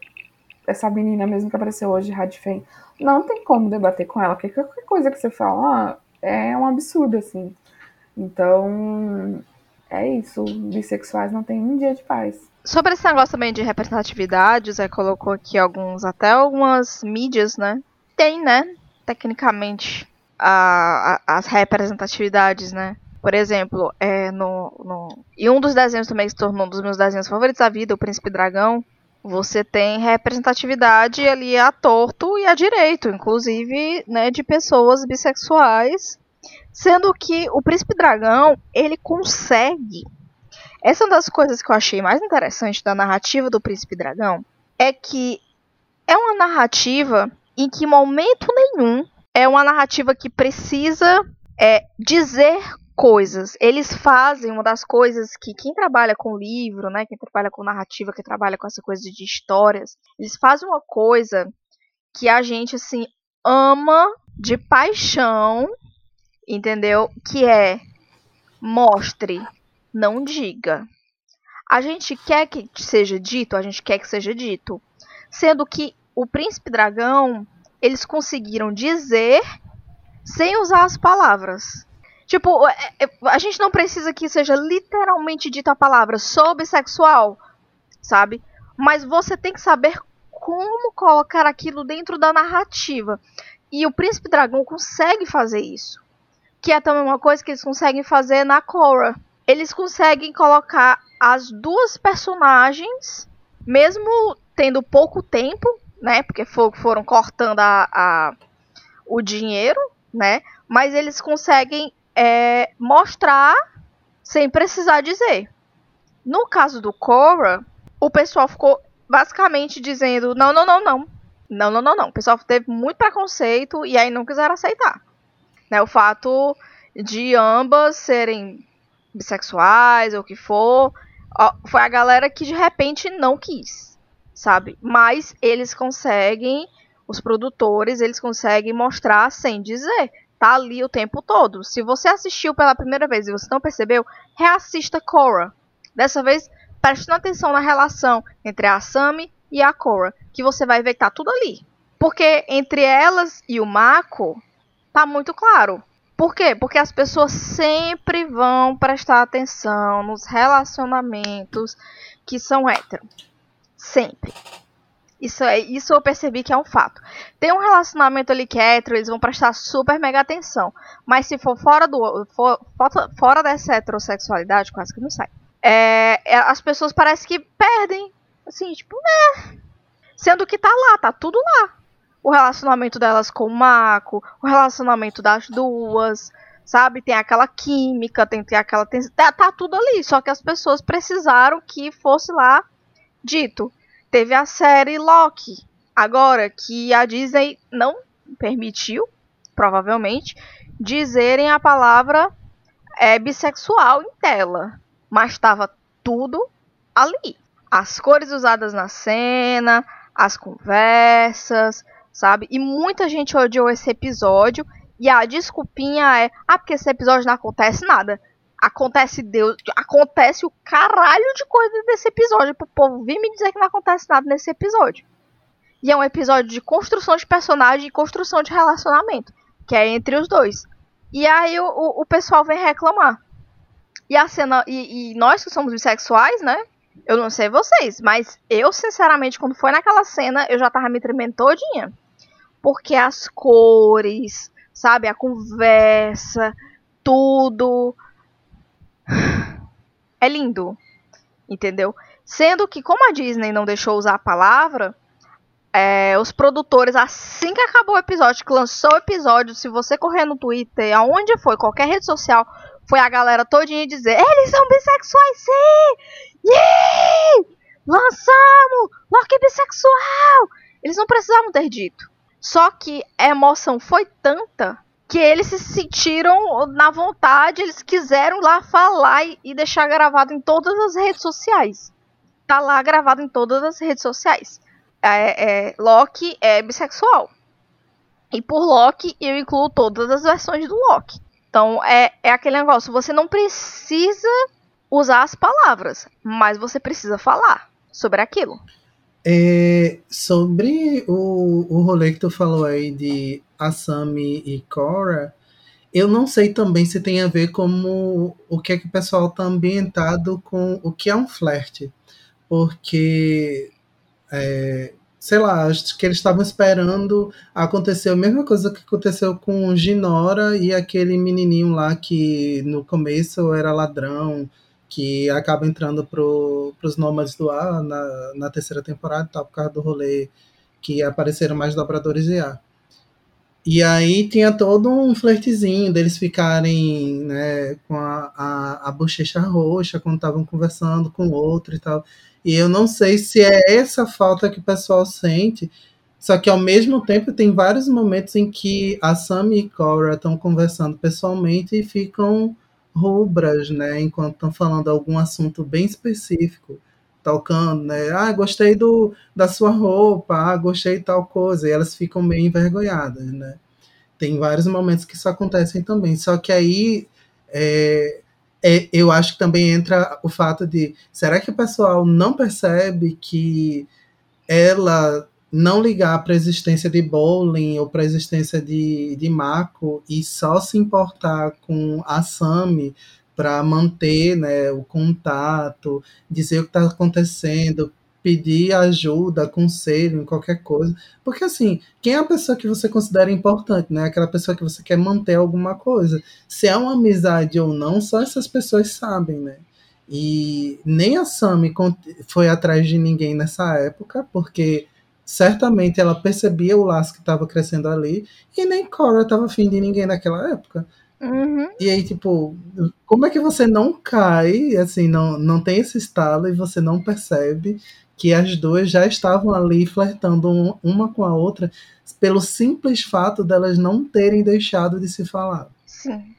essa menina mesmo que apareceu hoje, Radfem, não tem como debater com ela, porque qualquer coisa que você fala é um absurdo, assim. Então, é isso. Bissexuais não tem um dia de paz. Sobre esse negócio também de representatividade, o Zé colocou aqui alguns, até algumas mídias, né? Tem, né? Tecnicamente, a, a, as representatividades, né? Por exemplo, é no, no. E um dos desenhos também que se tornou um dos meus desenhos favoritos da vida, O Príncipe Dragão. Você tem representatividade ali a torto e a direito, inclusive, né, de pessoas bissexuais, sendo que o Príncipe Dragão, ele consegue. Essa é uma das coisas que eu achei mais interessante da narrativa do Príncipe Dragão, é que é uma narrativa em que momento nenhum é uma narrativa que precisa é, dizer coisas. Eles fazem uma das coisas que quem trabalha com livro, né, quem trabalha com narrativa, quem trabalha com essa coisa de histórias, eles fazem uma coisa que a gente assim ama de paixão, entendeu? Que é mostre, não diga. A gente quer que seja dito, a gente quer que seja dito, sendo que o príncipe dragão eles conseguiram dizer sem usar as palavras. Tipo, é, é, a gente não precisa que seja literalmente dita a palavra sou bissexual, sabe? Mas você tem que saber como colocar aquilo dentro da narrativa. E o Príncipe Dragão consegue fazer isso. Que é também uma coisa que eles conseguem fazer na Korra. Eles conseguem colocar as duas personagens, mesmo tendo pouco tempo, né? Porque foram cortando a, a o dinheiro, né? Mas eles conseguem é, mostrar sem precisar dizer. No caso do Cora, o pessoal ficou basicamente dizendo: não, não, não, não. Não, não, não, não. O pessoal teve muito preconceito e aí não quiseram aceitar. Né, o fato de ambas serem bissexuais ou o que for, foi a galera que de repente não quis, sabe? Mas eles conseguem, os produtores, eles conseguem mostrar sem dizer tá ali o tempo todo. Se você assistiu pela primeira vez e você não percebeu, reassista Korra. Dessa vez, prestando atenção na relação entre a Asami e a Korra, que você vai ver que tá tudo ali. Porque entre elas e o Mako, tá muito claro. Por quê? Porque as pessoas sempre vão prestar atenção nos relacionamentos que são héteros. Sempre. Isso, é, isso eu percebi que é um fato. Tem um relacionamento ali que é eles vão prestar super mega atenção. Mas se for fora do. For, fora dessa heterossexualidade, quase que não sai. É, é, as pessoas parecem que perdem. Assim, tipo, né? Sendo que tá lá, tá tudo lá. O relacionamento delas com o Mako, o relacionamento das duas, sabe? Tem aquela química, tem, tem aquela. Tem, tá, tá tudo ali. Só que as pessoas precisaram que fosse lá dito teve a série Loki, agora que a Disney não permitiu, provavelmente, dizerem a palavra é, bissexual em tela, mas estava tudo ali. As cores usadas na cena, as conversas, sabe? E muita gente odiou esse episódio. E a desculpinha é: ah, porque esse episódio não acontece nada acontece Deus, acontece o caralho de coisa desse episódio pro povo vir me dizer que não acontece nada nesse episódio. E é um episódio de construção de personagem e construção de relacionamento, que é entre os dois. E aí o, o, pessoal vem reclamar. E a cena e, e, nós que somos bissexuais, né? Eu não sei vocês, mas eu sinceramente quando foi naquela cena, eu já tava me tremendo todinha. Porque as cores, sabe, a conversa, tudo, é lindo, entendeu? Sendo que, como a Disney não deixou usar a palavra, é, os produtores, assim que acabou o episódio, que lançou o episódio, se você correr no Twitter, aonde foi, qualquer rede social, foi a galera todinha dizer: eles são bissexuais, sim! Yeah! Lançamos! Loki bissexual! Eles não precisavam ter dito. Só que a emoção foi tanta que eles se sentiram na vontade, eles quiseram lá falar e, deixar gravado em todas as redes sociais. Tá lá gravado em todas as redes sociais. É, é, Loki é bissexual. E por Loki eu incluo todas as versões do Loki. Então é, é aquele negócio, você não precisa usar as palavras, mas você precisa falar sobre aquilo. É, sobre o, o rolê que tu falou aí de Asami e Cora, eu não sei também se tem a ver com o que é que o pessoal está ambientado com o que é um flerte. Porque, é, sei lá, acho que eles estavam esperando acontecer a mesma coisa que aconteceu com Ginora e aquele menininho lá que no começo era ladrão, que acaba entrando pro, pros Nômades do Ar na, na terceira temporada tal, por causa do rolê que apareceram mais dobradores de ar. E aí tinha todo um flertezinho deles ficarem né, com a, a, a bochecha roxa quando estavam conversando com o outro e tal. E eu não sei se é essa falta que o pessoal sente, só que ao mesmo tempo tem vários momentos em que a Sam e Cora estão conversando pessoalmente e ficam rubras, né, enquanto estão falando algum assunto bem específico tocando, né? Ah, gostei do, da sua roupa, ah, gostei de tal coisa. E elas ficam meio envergonhadas, né? Tem vários momentos que isso acontecem também. Só que aí é, é, eu acho que também entra o fato de será que o pessoal não percebe que ela não ligar para a existência de bowling ou para a existência de, de Mako e só se importar com a Sami para manter né, o contato, dizer o que está acontecendo, pedir ajuda, conselho em qualquer coisa. Porque assim, quem é a pessoa que você considera importante, né? Aquela pessoa que você quer manter alguma coisa. Se é uma amizade ou não, só essas pessoas sabem, né? E nem a Sami foi atrás de ninguém nessa época, porque certamente ela percebia o laço que estava crescendo ali, e nem Cora estava afim de ninguém naquela época. Uhum. E aí, tipo, como é que você não cai, assim, não, não tem esse estalo e você não percebe que as duas já estavam ali flertando uma com a outra pelo simples fato delas não terem deixado de se falar. Sim.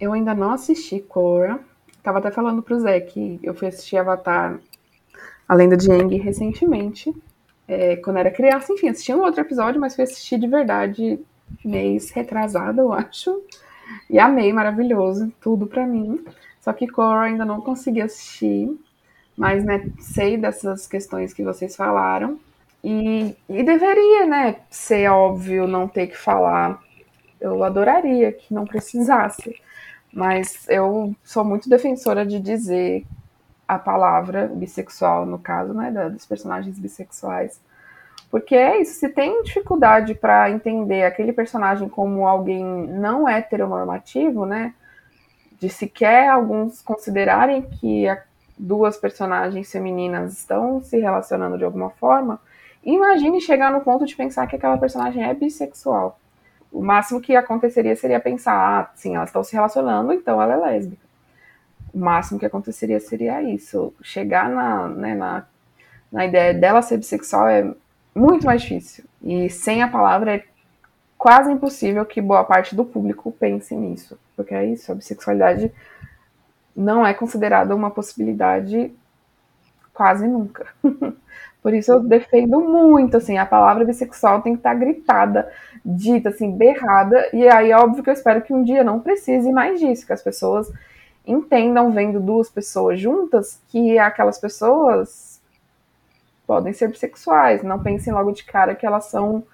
Eu ainda não assisti Cora. Tava até falando pro Zé que eu fui assistir Avatar A Lenda de Aang recentemente. É, quando era criança, enfim, assisti um outro episódio, mas fui assistir de verdade mês retrasado, eu acho. E amei, maravilhoso, tudo para mim. Só que Cora ainda não consegui assistir, mas né, sei dessas questões que vocês falaram. E, e deveria, né, ser óbvio não ter que falar. Eu adoraria que não precisasse, mas eu sou muito defensora de dizer a palavra bissexual, no caso, né, dos personagens bissexuais porque é isso, se tem dificuldade para entender aquele personagem como alguém não heteronormativo, né? De sequer alguns considerarem que duas personagens femininas estão se relacionando de alguma forma, imagine chegar no ponto de pensar que aquela personagem é bissexual. O máximo que aconteceria seria pensar, ah, sim, elas estão se relacionando, então ela é lésbica. O máximo que aconteceria seria isso. Chegar na, né, na, na ideia dela ser bissexual é muito mais difícil. E sem a palavra é quase impossível que boa parte do público pense nisso. Porque é isso, a bissexualidade não é considerada uma possibilidade quase nunca. (laughs) Por isso eu defendo muito, assim, a palavra bissexual tem que estar gritada, dita, assim, berrada, e aí óbvio que eu espero que um dia não precise mais disso, que as pessoas entendam, vendo duas pessoas juntas, que aquelas pessoas podem ser bissexuais. Não pensem logo de cara que elas são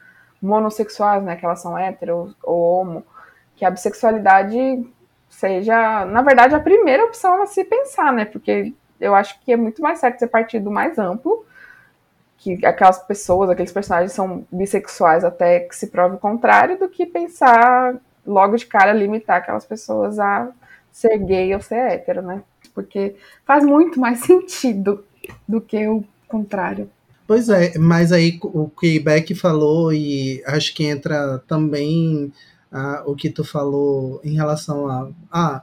monossexuais, né? Que elas são hétero ou homo. Que a bissexualidade seja, na verdade, a primeira opção a se pensar, né? Porque eu acho que é muito mais certo ser partido mais amplo, que aquelas pessoas, aqueles personagens são bissexuais até que se prove o contrário, do que pensar logo de cara limitar aquelas pessoas a ser gay ou ser hétero, né? Porque faz muito mais (laughs) sentido do que o contrário. Pois é, mas aí o que Beck falou, e acho que entra também ah, o que tu falou em relação a. Ah,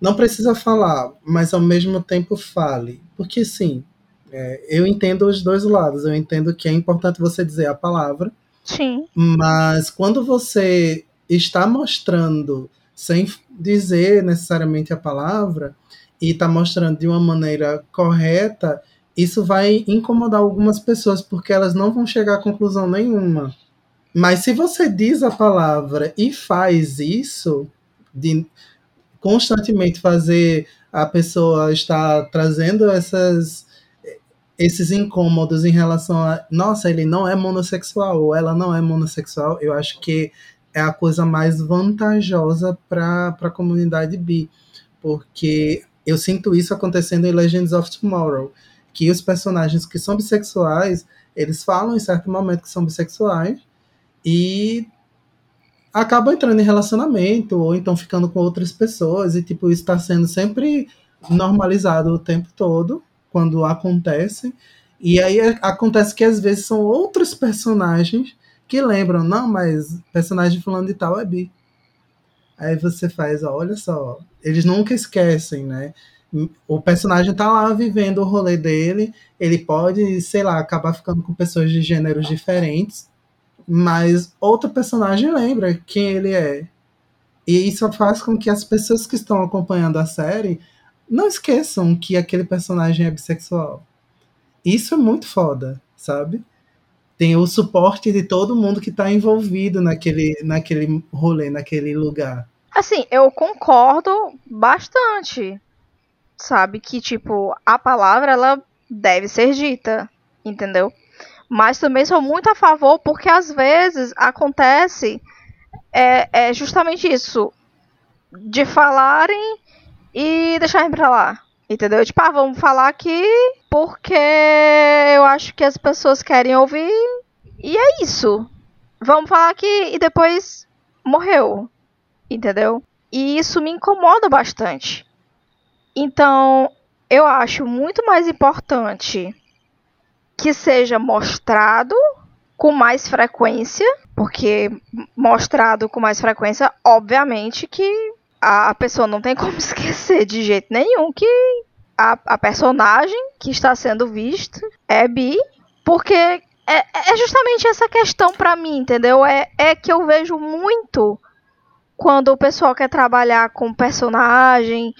não precisa falar, mas ao mesmo tempo fale. Porque sim, é, eu entendo os dois lados. Eu entendo que é importante você dizer a palavra. Sim. Mas quando você está mostrando sem dizer necessariamente a palavra e está mostrando de uma maneira correta, isso vai incomodar algumas pessoas porque elas não vão chegar a conclusão nenhuma. Mas se você diz a palavra e faz isso, de constantemente fazer a pessoa estar trazendo essas esses incômodos em relação a, nossa, ele não é monossexual ou ela não é monossexual, eu acho que é a coisa mais vantajosa para a comunidade bi, porque eu sinto isso acontecendo em Legends of Tomorrow que os personagens que são bissexuais, eles falam em certo momento que são bissexuais e acabam entrando em relacionamento ou então ficando com outras pessoas e tipo isso está sendo sempre normalizado o tempo todo quando acontece. E aí acontece que às vezes são outros personagens que lembram, não, mas personagem fulano de tal é bi. Aí você faz, ó, olha só, eles nunca esquecem, né? O personagem tá lá vivendo o rolê dele, ele pode, sei lá, acabar ficando com pessoas de gêneros diferentes, mas outro personagem lembra quem ele é. E isso faz com que as pessoas que estão acompanhando a série não esqueçam que aquele personagem é bissexual. Isso é muito foda, sabe? Tem o suporte de todo mundo que está envolvido naquele, naquele rolê, naquele lugar. Assim, eu concordo bastante. Sabe que, tipo, a palavra ela deve ser dita, entendeu? Mas também sou muito a favor porque às vezes acontece é, é justamente isso de falarem e deixarem pra lá. Entendeu? Tipo, ah, vamos falar aqui porque eu acho que as pessoas querem ouvir. E é isso. Vamos falar aqui e depois morreu. Entendeu? E isso me incomoda bastante. Então, eu acho muito mais importante que seja mostrado com mais frequência, porque mostrado com mais frequência, obviamente que a, pessoa não tem (laughs) como esquecer de jeito nenhum que a, a personagem que está sendo vista é bi, porque é, é justamente essa questão para mim, entendeu? É, é que eu vejo muito quando o pessoal quer trabalhar com personagem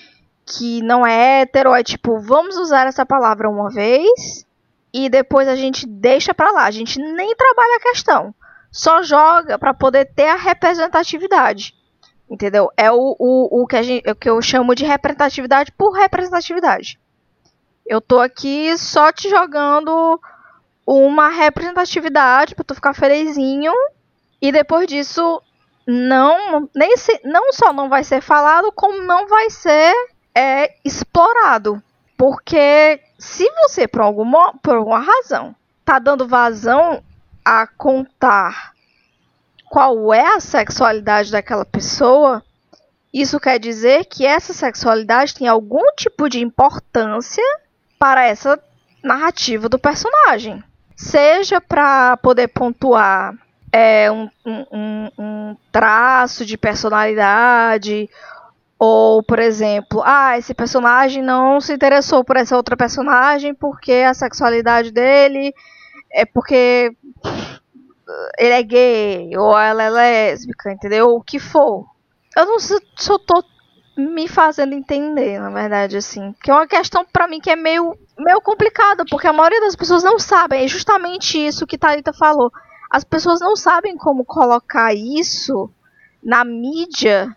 que não é hétero, é tipo, vamos usar essa palavra uma vez e depois a gente deixa pra lá. A gente nem trabalha a questão. Só joga para poder ter a representatividade. Entendeu? É o, o, o, que a gente, o que eu chamo de representatividade por representatividade. Eu tô aqui só te jogando uma representatividade para tu ficar felizinho e depois disso não nem se, não só não vai ser falado como não vai ser é, explorado porque se você por alguma por alguma razão tá dando vazão a contar qual é a sexualidade daquela pessoa, isso quer dizer que essa sexualidade tem algum tipo de importância para essa narrativa do personagem. Seja para poder pontuar é, um, um, um, traço de personalidade, ou, por exemplo, ah, esse personagem não se interessou por essa outra personagem porque a sexualidade dele é porque ele é gay, ou ela é lésbica, entendeu? O que for. Eu não sei se tô me fazendo entender, na verdade, assim. Que é uma questão para mim que é meio, meio complicada, porque a maioria das pessoas não sabem. É justamente isso que Thalita falou. As pessoas não sabem como colocar isso na mídia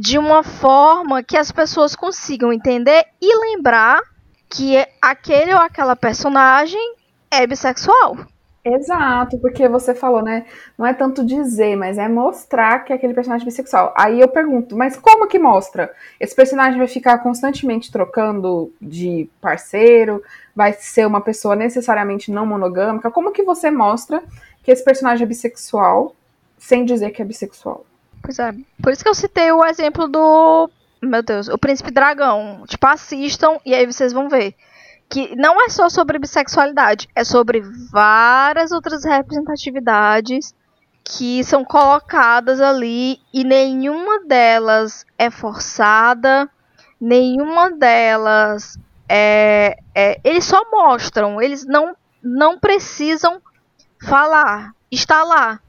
de uma forma que as pessoas consigam entender e lembrar que aquele ou aquela personagem é bissexual. Exato, porque você falou, né? Não é tanto dizer, mas é mostrar que é aquele personagem bissexual. Aí eu pergunto, mas como que mostra? Esse personagem vai ficar constantemente trocando de parceiro? Vai ser uma pessoa necessariamente não monogâmica? Como que você mostra que esse personagem é bissexual sem dizer que é bissexual? Pois é. Por isso que eu citei o exemplo do. Meu Deus, o Príncipe Dragão. Tipo, assistam e aí vocês vão ver que não é só sobre bissexualidade, é sobre várias outras representatividades que são colocadas ali e nenhuma delas é forçada, nenhuma delas é, é eles só mostram, eles não não precisam falar, está lá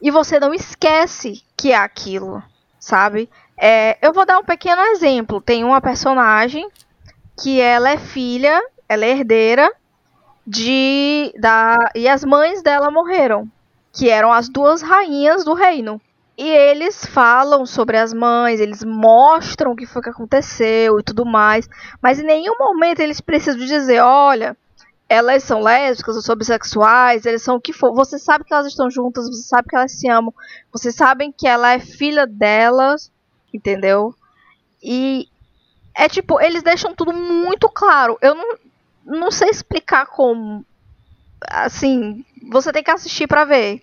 e você não esquece que é aquilo, sabe? É, eu vou dar um pequeno exemplo. Tem uma personagem que ela é filha ela é herdeira de da e as mães dela morreram, que eram as duas rainhas do reino. E eles falam sobre as mães, eles mostram o que foi que aconteceu e tudo mais, mas em nenhum momento eles precisam dizer, olha, elas são lésbicas ou são bissexuais, eles são o que for. Você sabe que elas estão juntas, você sabe que elas se amam, vocês sabem que ela é filha delas, entendeu? E é tipo, eles deixam tudo muito claro. Eu não, não sei explicar como. Assim, você tem que assistir para ver.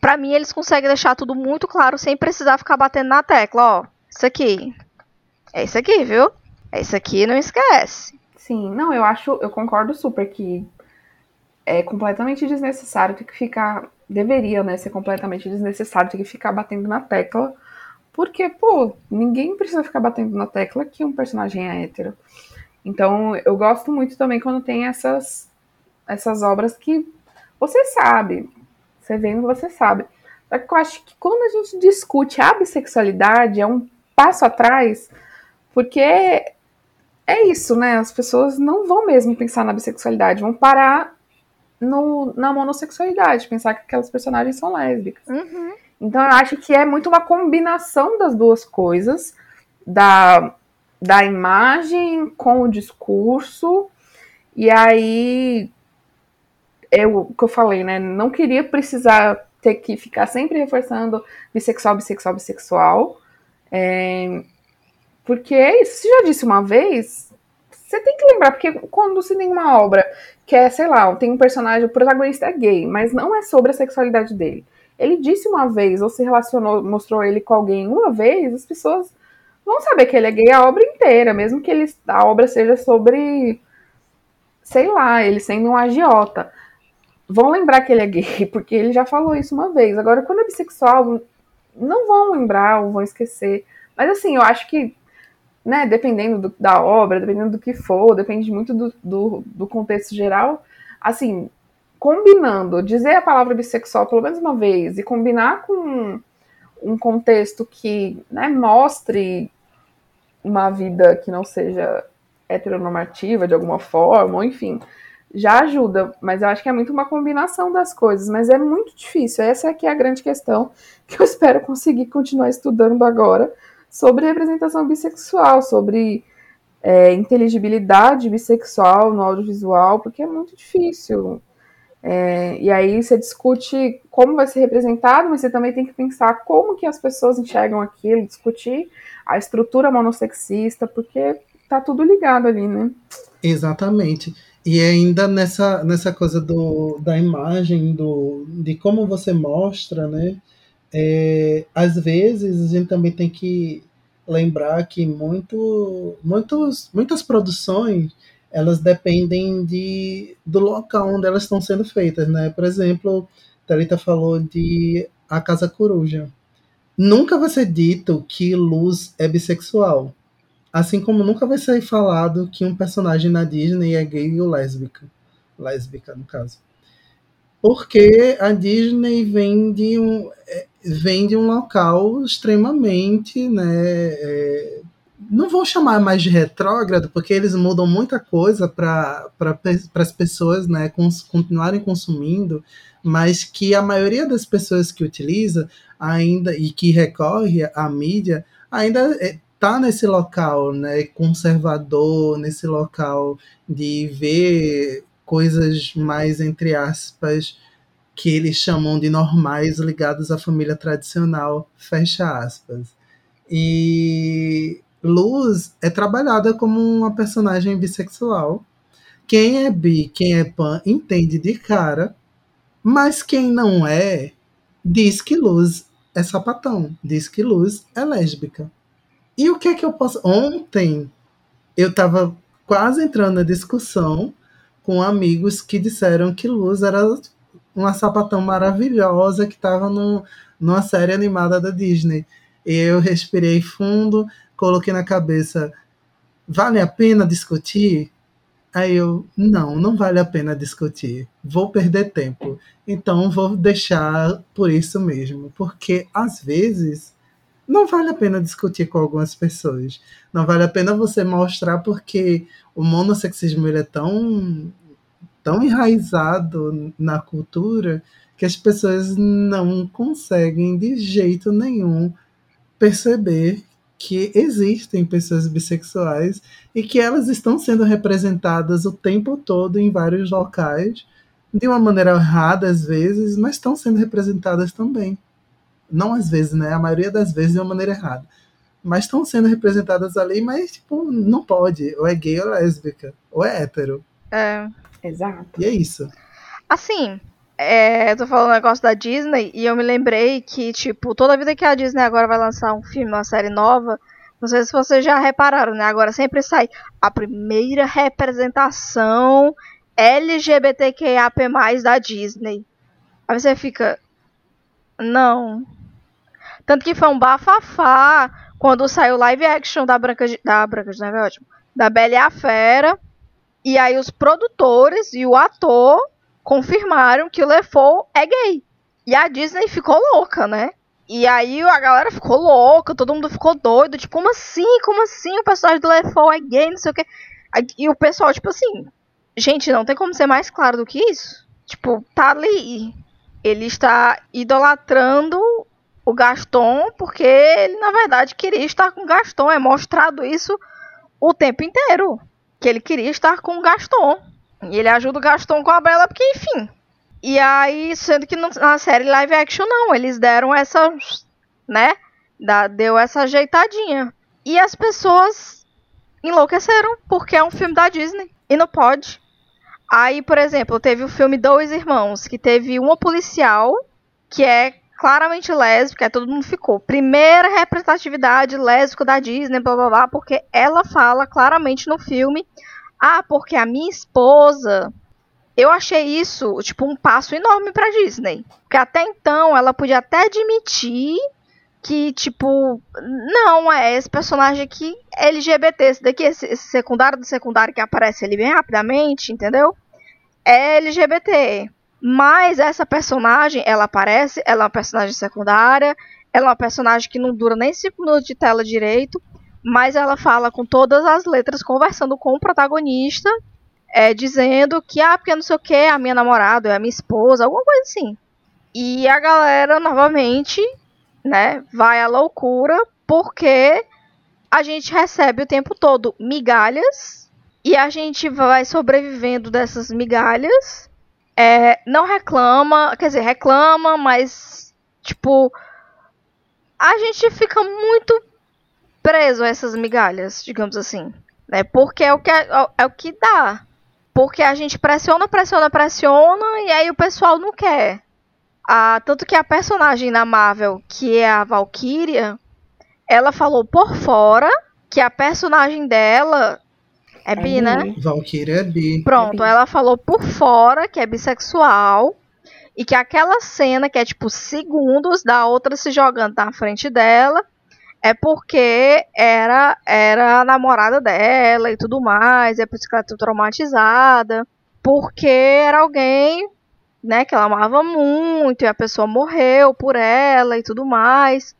Para mim, eles conseguem deixar tudo muito claro sem precisar ficar batendo na tecla, ó. Isso aqui. É isso aqui, viu? Esse aqui não esquece. Sim, não, eu acho, eu concordo super que é completamente desnecessário ter que ficar. Deveria, né, ser completamente desnecessário ter que ficar batendo na tecla. Porque, pô, ninguém precisa ficar batendo na tecla que um personagem é hétero. Então, eu gosto muito também quando tem essas, essas obras que você sabe. Você vendo, você sabe. Só que eu acho que quando a gente discute a bissexualidade, é um passo atrás, porque é isso, né? As pessoas não vão mesmo pensar na bissexualidade, vão parar no, na monossexualidade, pensar que aquelas personagens são lésbicas. Uhum. Então eu acho que é muito uma combinação das duas coisas, da, da imagem com o discurso, e aí é o que eu falei, né? Não queria precisar ter que ficar sempre reforçando bissexual, bissexual, bissexual. É, porque é isso, você já disse uma vez, você tem que lembrar, porque quando se tem uma obra que é, sei lá, tem um personagem, o protagonista é gay, mas não é sobre a sexualidade dele. Ele disse uma vez, ou se relacionou, mostrou ele com alguém uma vez, as pessoas vão saber que ele é gay a obra inteira, mesmo que ele, a obra seja sobre, sei lá, ele sendo um agiota. Vão lembrar que ele é gay, (laughs) porque ele já falou isso uma vez. Agora, quando é bissexual, não vão lembrar ou vão esquecer. Mas assim, eu acho que né, dependendo do, da obra, dependendo do que for, depende muito do, do, do, contexto geral, assim, combinando, dizer a palavra bissexual pelo menos uma vez e combinar com um contexto que né, mostre uma vida que não seja heteronormativa de alguma forma, ou enfim, já ajuda, mas eu acho que é muito uma combinação das coisas, mas é muito difícil, essa é que é a grande questão que eu espero conseguir continuar estudando agora, sobre representação bissexual, sobre é, inteligibilidade bissexual no audiovisual, porque é muito difícil. É, e aí você discute como vai ser representado, mas você também tem que pensar como que as pessoas enxergam aquilo, discutir a estrutura monossexista, porque tá tudo ligado ali, né? Exatamente. E ainda nessa, nessa coisa do, da imagem, do, de como você mostra, né? É, às vezes a gente também tem que lembrar que muito, muitos, muitas produções elas dependem de, do local onde elas estão sendo feitas, né? Por exemplo, Thalita falou de A Casa Coruja. Nunca vai ser dito que Luz é bissexual. Assim como nunca vai ser falado que um personagem na Disney é gay ou lésbica. Lésbica, no caso. Porque a Disney vem de um, é, vem de um local extremamente, né, é, não vou chamar mais de retrógrado, porque eles mudam muita coisa para pra, as pessoas né, cons, continuarem consumindo, mas que a maioria das pessoas que utiliza ainda e que recorre à mídia ainda está é, nesse local né, conservador, nesse local de ver coisas mais, entre aspas, que eles chamam de normais ligados à família tradicional, fecha aspas. E Luz é trabalhada como uma personagem bissexual. Quem é bi, quem é pan, entende de cara, mas quem não é, diz que Luz é sapatão, diz que Luz é lésbica. E o que é que eu posso. Ontem eu estava quase entrando na discussão com amigos que disseram que Luz era uma sapatão maravilhosa que estava numa série animada da Disney. Eu respirei fundo, coloquei na cabeça, vale a pena discutir? Aí eu, não, não vale a pena discutir. Vou perder tempo. Então vou deixar por isso mesmo. Porque às vezes não vale a pena discutir com algumas pessoas. Não vale a pena você mostrar porque o monossexismo ele é tão tão enraizado na cultura que as pessoas não conseguem de jeito nenhum perceber que existem pessoas bissexuais e que elas estão sendo representadas o tempo todo em vários locais, de uma maneira errada às vezes, mas estão sendo representadas também. Não às vezes, né? A maioria das vezes de uma maneira errada. Mas estão sendo representadas ali, mas tipo, não pode. Ou é gay ou é lésbica, ou é hétero. É. Exato. E é isso. Assim, é, eu tô falando um negócio da Disney e eu me lembrei que, tipo, toda vida que a Disney agora vai lançar um filme, uma série nova, Não sei se vocês já repararam, né? Agora sempre sai a primeira representação LGBTQIAP+, da Disney. Aí você fica... Não. Tanto que foi um bafafá quando saiu live action da Branca de... Da Branca de Neve, é ótimo. Da Bela e a Fera. E aí os produtores e o ator confirmaram que o LeFou é gay. E a Disney ficou louca, né? E aí a galera ficou louca, todo mundo ficou doido. Tipo, como assim? Como assim? O personagem do LeFou é gay, não sei o quê. E o pessoal, tipo assim, gente, não tem como ser mais claro do que isso. Tipo, tá ali. Ele está idolatrando o Gaston porque ele, na verdade, queria estar com o Gaston. É mostrado isso o tempo inteiro. Que ele queria estar com o Gaston. E ele ajuda o Gaston com a Bela, porque, enfim, e aí, sendo que na série live action não, eles deram essa, né? Da, deu essa ajeitadinha. E as pessoas enlouqueceram, porque é um filme da Disney. E não pode. Aí, por exemplo, teve o filme Dois Irmãos, que teve uma policial que é claramente lésbica, aí todo mundo ficou. Primeira representatividade lésbica da Disney, blá blá blá, porque ela fala claramente no filme: ah, porque a minha esposa eu achei isso, tipo, um passo enorme pra Disney. Porque até então ela podia até admitir que, tipo, não, é esse personagem aqui é LGBT, esse daqui, esse, esse secundário do secundário que aparece ali bem rapidamente, entendeu? É LGBT. Mas essa personagem, ela aparece, ela é uma personagem secundária, ela é uma personagem que não dura nem 5 minutos de tela direito, mas ela fala com todas as letras, conversando com o protagonista, é, dizendo que, ah, porque não sei o que, a minha namorada, é a minha esposa, alguma coisa assim. E a galera, novamente, né, vai à loucura, porque a gente recebe o tempo todo migalhas e a gente vai sobrevivendo dessas migalhas. É, não reclama, quer dizer, reclama, mas, tipo, a gente fica muito preso a essas migalhas, digamos assim. Né? Porque é o que, é, é o que dá. Porque a gente pressiona, pressiona, pressiona e aí o pessoal não quer. Ah, tanto que a personagem na Marvel, que é a Valkyria, ela falou por fora que a personagem dela é, bi, né? Valkyria é bi. Pronto, é bi. ela falou por fora que é bissexual e que aquela cena que é tipo segundos da outra se jogando na frente dela é porque era, era a namorada dela e tudo mais, é por isso que ela tá traumatizada, porque era alguém, né, que ela amava muito e a pessoa morreu por ela e tudo mais.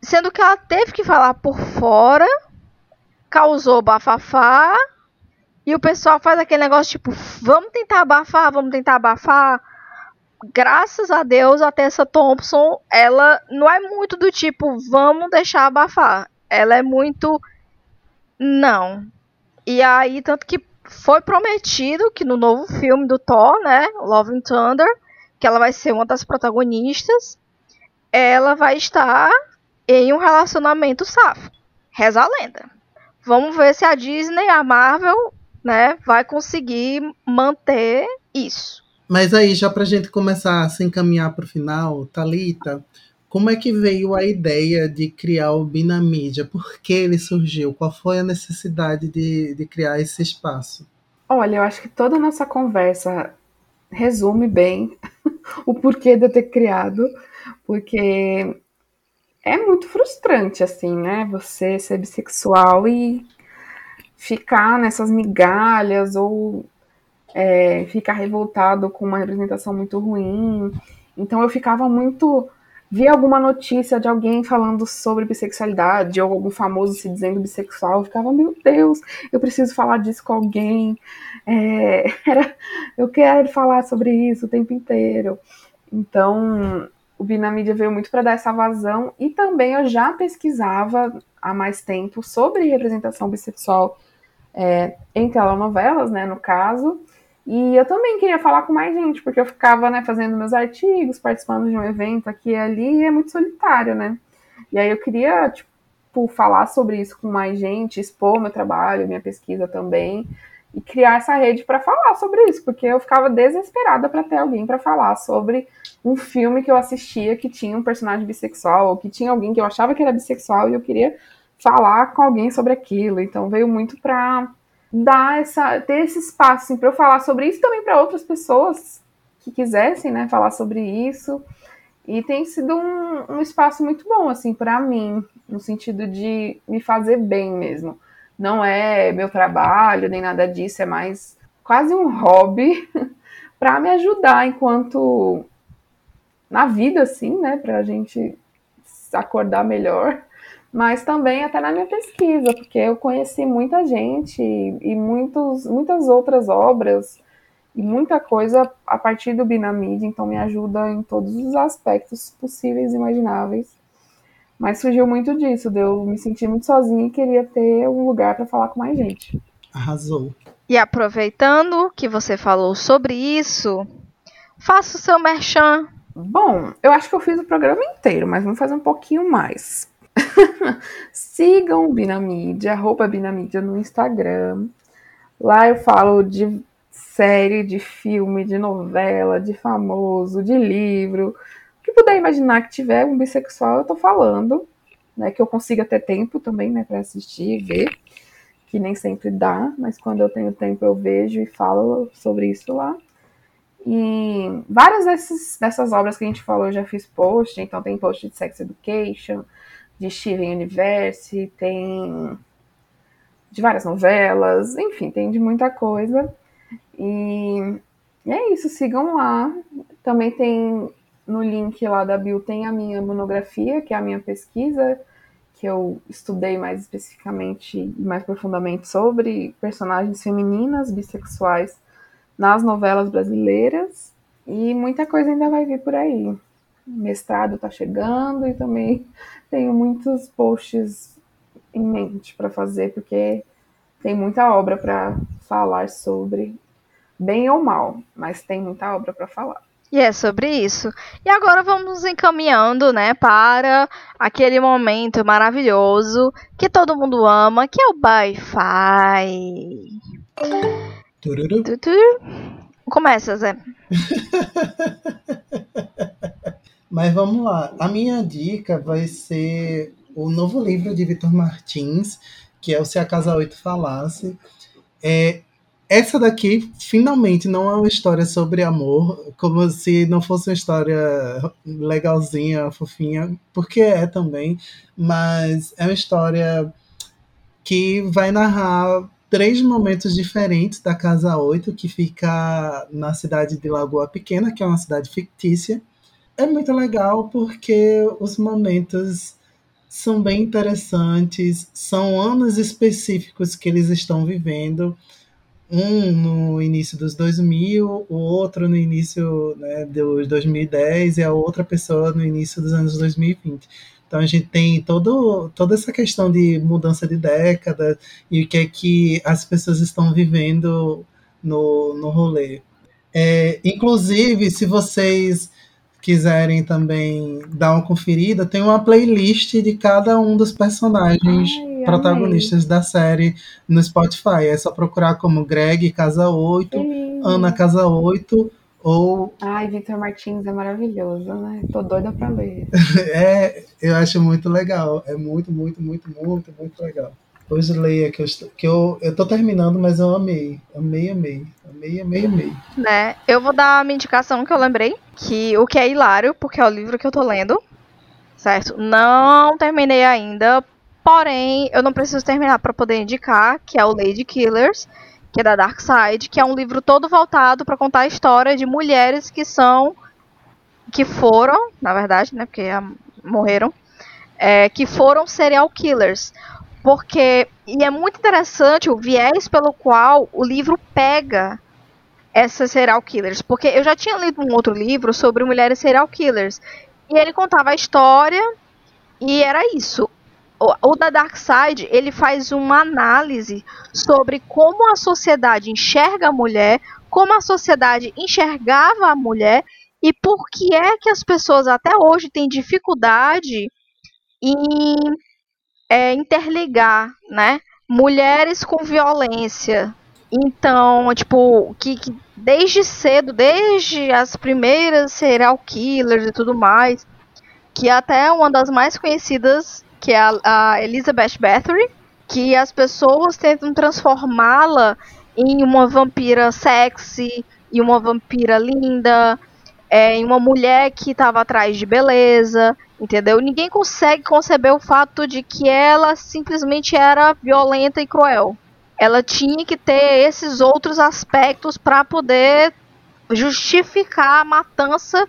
Sendo que ela teve que falar por fora, causou bafafá, e o pessoal faz aquele negócio tipo, vamos tentar abafar, vamos tentar abafar graças a Deus, a Tessa Thompson, ela não é muito do tipo, vamos deixar abafar. Ela é muito. Não. E aí, tanto que foi prometido que no novo filme do Thor, né? Love and Thunder, que ela vai ser uma das protagonistas, ela vai estar em um relacionamento safo. Reza a lenda. Vamos ver se a Disney, a Marvel, né, vai conseguir manter isso. Mas aí, já para a gente começar a se encaminhar para o final, Talita, como é que veio a ideia de criar o Binamídia? Por que ele surgiu? Qual foi a necessidade de, de criar esse espaço? Olha, eu acho que toda a nossa conversa resume bem (laughs) o porquê de eu ter criado, porque é muito frustrante, assim, né? Você ser bissexual e ficar nessas migalhas ou é, ficar revoltado com uma representação muito ruim. Então eu ficava muito. Via alguma notícia de alguém falando sobre bissexualidade, ou algum famoso se dizendo bissexual, eu ficava, meu Deus, eu preciso falar disso com alguém. É, (laughs) era, eu quero falar sobre isso o tempo inteiro. Então, o Binamídia veio muito para dar essa vazão, e também eu já pesquisava há mais tempo sobre representação bissexual é, em telenovelas, né, no caso, e eu também queria falar com mais gente, porque eu ficava, né, fazendo meus artigos, participando de um evento aqui e ali, e é muito solitário, né? E aí eu queria, tipo, falar sobre isso com mais gente, expor meu trabalho, minha pesquisa também, e criar essa rede para falar sobre isso, porque eu ficava desesperada para ter alguém para falar sobre um filme que eu assistia que tinha um personagem bissexual, ou que tinha alguém que eu achava que era bissexual e eu queria falar com alguém sobre aquilo. Então veio muito para dar essa ter esse espaço assim, para eu falar sobre isso também para outras pessoas que quisessem, né, falar sobre isso. E tem sido um, um espaço muito bom assim para mim, no sentido de me fazer bem mesmo. Não é meu trabalho nem nada disso, é mais quase um hobby (laughs) para me ajudar enquanto na vida assim, né, para a gente acordar melhor mas também até na minha pesquisa, porque eu conheci muita gente e, muitos, muitas outras obras e muita coisa a partir do Binamid, então me ajuda em todos os aspectos possíveis e imagináveis. Mas surgiu muito disso, de eu me sentir muito sozinha e queria ter um lugar para falar com mais gente. Arrasou. E aproveitando que você falou sobre isso, faça o seu merchan. Bom, eu acho que eu fiz o programa inteiro, mas vamos fazer um pouquinho mais. (laughs) Sigam Binamídia, arroba Binamídia no Instagram. Lá eu falo de série, de filme, de novela, de famoso, de livro. O que puder imaginar que tiver um bissexual, eu tô falando. Né, que eu consiga ter tempo também, né, para assistir e ver, que nem sempre dá, mas quando eu tenho tempo eu vejo e falo sobre isso lá. E várias desses, dessas obras que a gente falou eu já fiz post, então tem post de Sex Education, de Steven Universe, tem de várias novelas, enfim, tem de muita coisa. E, e é isso, sigam lá. Também tem no link lá da Bill tem a minha monografia, que é a minha pesquisa, que eu estudei mais especificamente e mais profundamente sobre personagens femininas bissexuais nas novelas brasileiras. E muita coisa ainda vai vir por aí. Mestrado está chegando e também tenho muitos posts em mente para fazer, porque tem muita obra para falar sobre, bem ou mal, mas tem muita obra para falar. E é sobre isso. E agora vamos encaminhando, né, para aquele momento maravilhoso que todo mundo ama, que é o Wi-Fi. Tururu. Começa, Zé. (laughs) Mas vamos lá. A minha dica vai ser o novo livro de Vitor Martins, que é o Se a Casa 8 Falasse. É, essa daqui, finalmente, não é uma história sobre amor, como se não fosse uma história legalzinha, fofinha, porque é também, mas é uma história que vai narrar três momentos diferentes da Casa 8, que fica na cidade de Lagoa Pequena, que é uma cidade fictícia, é muito legal porque os momentos são bem interessantes, são anos específicos que eles estão vivendo. Um no início dos 2000, o outro no início né, dos 2010 e a outra pessoa no início dos anos 2020. Então a gente tem todo, toda essa questão de mudança de década e o que é que as pessoas estão vivendo no, no rolê. É, inclusive, se vocês quiserem também dar uma conferida, tem uma playlist de cada um dos personagens Ai, protagonistas da série no Spotify. É só procurar como Greg Casa 8, Ana Casa 8 ou. Ai, Victor Martins é maravilhoso, né? Tô doida pra ler. (laughs) é, eu acho muito legal. É muito, muito, muito, muito, muito legal. Hoje leia que eu, estou, que eu, eu tô terminando, mas eu amei. Amei, amei. Amei, amei, amei. Né? Eu vou dar uma indicação que eu lembrei. Que o que é hilário, porque é o livro que eu tô lendo. Certo? Não terminei ainda. Porém, eu não preciso terminar para poder indicar, que é o Lady Killers, que é da Dark Side, que é um livro todo voltado para contar a história de mulheres que são que foram, na verdade, né, porque morreram, é, que foram serial killers. Porque. E é muito interessante o viés pelo qual o livro pega essas serial killers. Porque eu já tinha lido um outro livro sobre mulheres serial killers. E ele contava a história e era isso. O, o da Dark Side, ele faz uma análise sobre como a sociedade enxerga a mulher, como a sociedade enxergava a mulher e por que é que as pessoas até hoje têm dificuldade em é, interligar, né? Mulheres com violência. Então, tipo, que, que desde cedo, desde as primeiras serial killers e tudo mais, que até uma das mais conhecidas que é a, a Elizabeth Bathory, que as pessoas tentam transformá-la em uma vampira sexy, e uma vampira linda, é, em uma mulher que estava atrás de beleza, entendeu? Ninguém consegue conceber o fato de que ela simplesmente era violenta e cruel. Ela tinha que ter esses outros aspectos para poder justificar a matança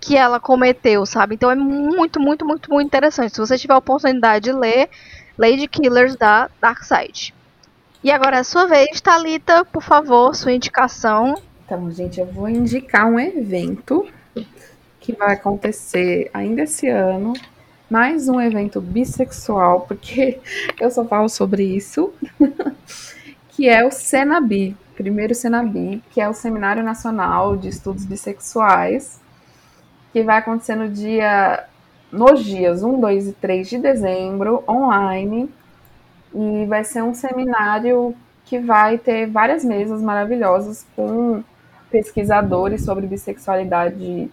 que ela cometeu, sabe? Então é muito, muito, muito, muito interessante. Se você tiver a oportunidade de ler Lady Killers da Darkseid. E agora é a sua vez, Talita, por favor, sua indicação. Então, gente, eu vou indicar um evento que vai acontecer ainda esse ano. Mais um evento bissexual, porque (laughs) eu só falo sobre isso. (laughs) que é o Senabi, primeiro Senabi, que é o Seminário Nacional de Estudos Bissexuais, que vai acontecer no dia nos dias 1, 2 e 3 de dezembro, online. E vai ser um seminário que vai ter várias mesas maravilhosas com pesquisadores sobre bissexualidade,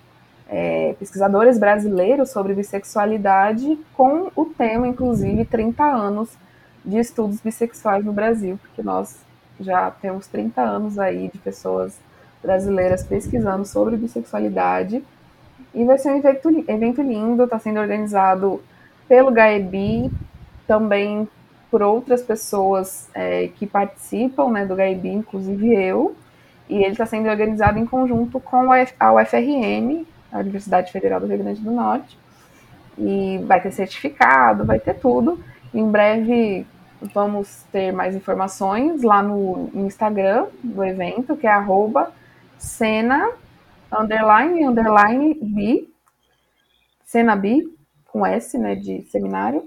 é, pesquisadores brasileiros sobre bissexualidade, com o tema, inclusive, 30 anos de estudos bissexuais no Brasil, porque nós já temos 30 anos aí de pessoas brasileiras pesquisando sobre bissexualidade. E vai ser um evento, evento lindo, está sendo organizado pelo GAEBI, também por outras pessoas é, que participam né, do GAEBI, inclusive eu. E ele está sendo organizado em conjunto com a UFRN, a Universidade Federal do Rio Grande do Norte. E vai ter certificado, vai ter tudo. Em breve vamos ter mais informações lá no Instagram do evento, que é arroba cena underline underline bi, cena bi, com S, né, de seminário.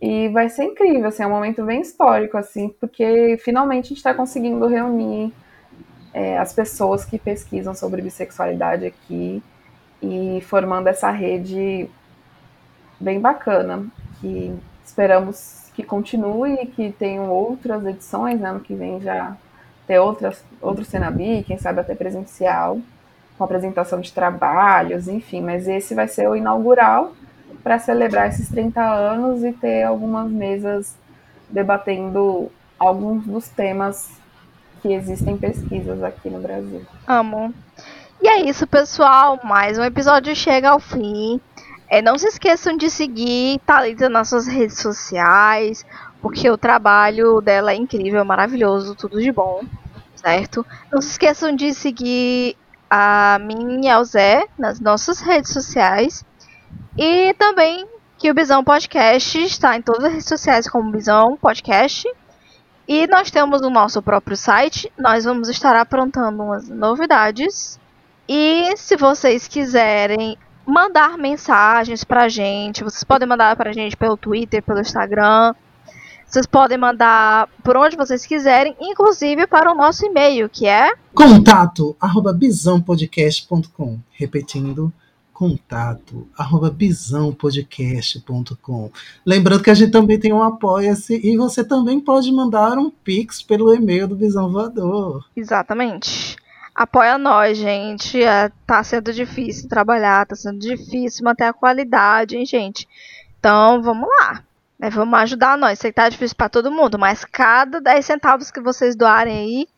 E vai ser incrível, assim, é um momento bem histórico, assim, porque finalmente a gente está conseguindo reunir é, as pessoas que pesquisam sobre bissexualidade aqui e formando essa rede bem bacana, que esperamos que continue que tenham outras edições, né, ano que vem já ter outras, outro Senabi, quem sabe até presencial, com apresentação de trabalhos, enfim, mas esse vai ser o inaugural para celebrar esses 30 anos e ter algumas mesas debatendo alguns dos temas que existem pesquisas aqui no Brasil. Amo. E é isso, pessoal. Mais um episódio chega ao fim. É, não se esqueçam de seguir Thalita nas suas redes sociais, porque o trabalho dela é incrível, maravilhoso, tudo de bom, certo? Não se esqueçam de seguir a mim e ao Zé nas nossas redes sociais. E também que o Bisão Podcast está em todas as redes sociais como Bisão Podcast. E nós temos o nosso próprio site. Nós vamos estar aprontando umas novidades. E se vocês quiserem mandar mensagens pra gente, vocês podem mandar pra gente pelo Twitter, pelo Instagram. Vocês podem mandar por onde vocês quiserem, inclusive para o nosso e-mail, que é contato arroba bisãopodcast.com. Repetindo, contato arroba bisãopodcast.com. Lembrando que a gente também tem um Apoia-se e você também pode mandar um pix pelo e-mail do Bisão Voador. Exatamente. Apoia nós, gente. É, tá sendo difícil trabalhar, tá sendo difícil manter a qualidade, hein, gente? Então, vamos lá. Né? Vamos ajudar nós. Sei que tá difícil para todo mundo, mas cada 10 centavos que vocês doarem aí,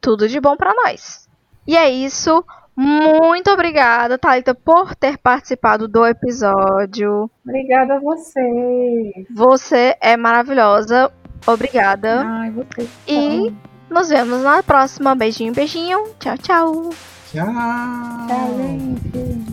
tudo de bom para nós. E é isso. Muito obrigada, Thalita, por ter participado do episódio. Obrigada a você. Você é maravilhosa. Obrigada. Ai, você. E nos vemos na próxima. Beijinho, beijinho. Tchau, tchau. Tchau. Tchau, gente.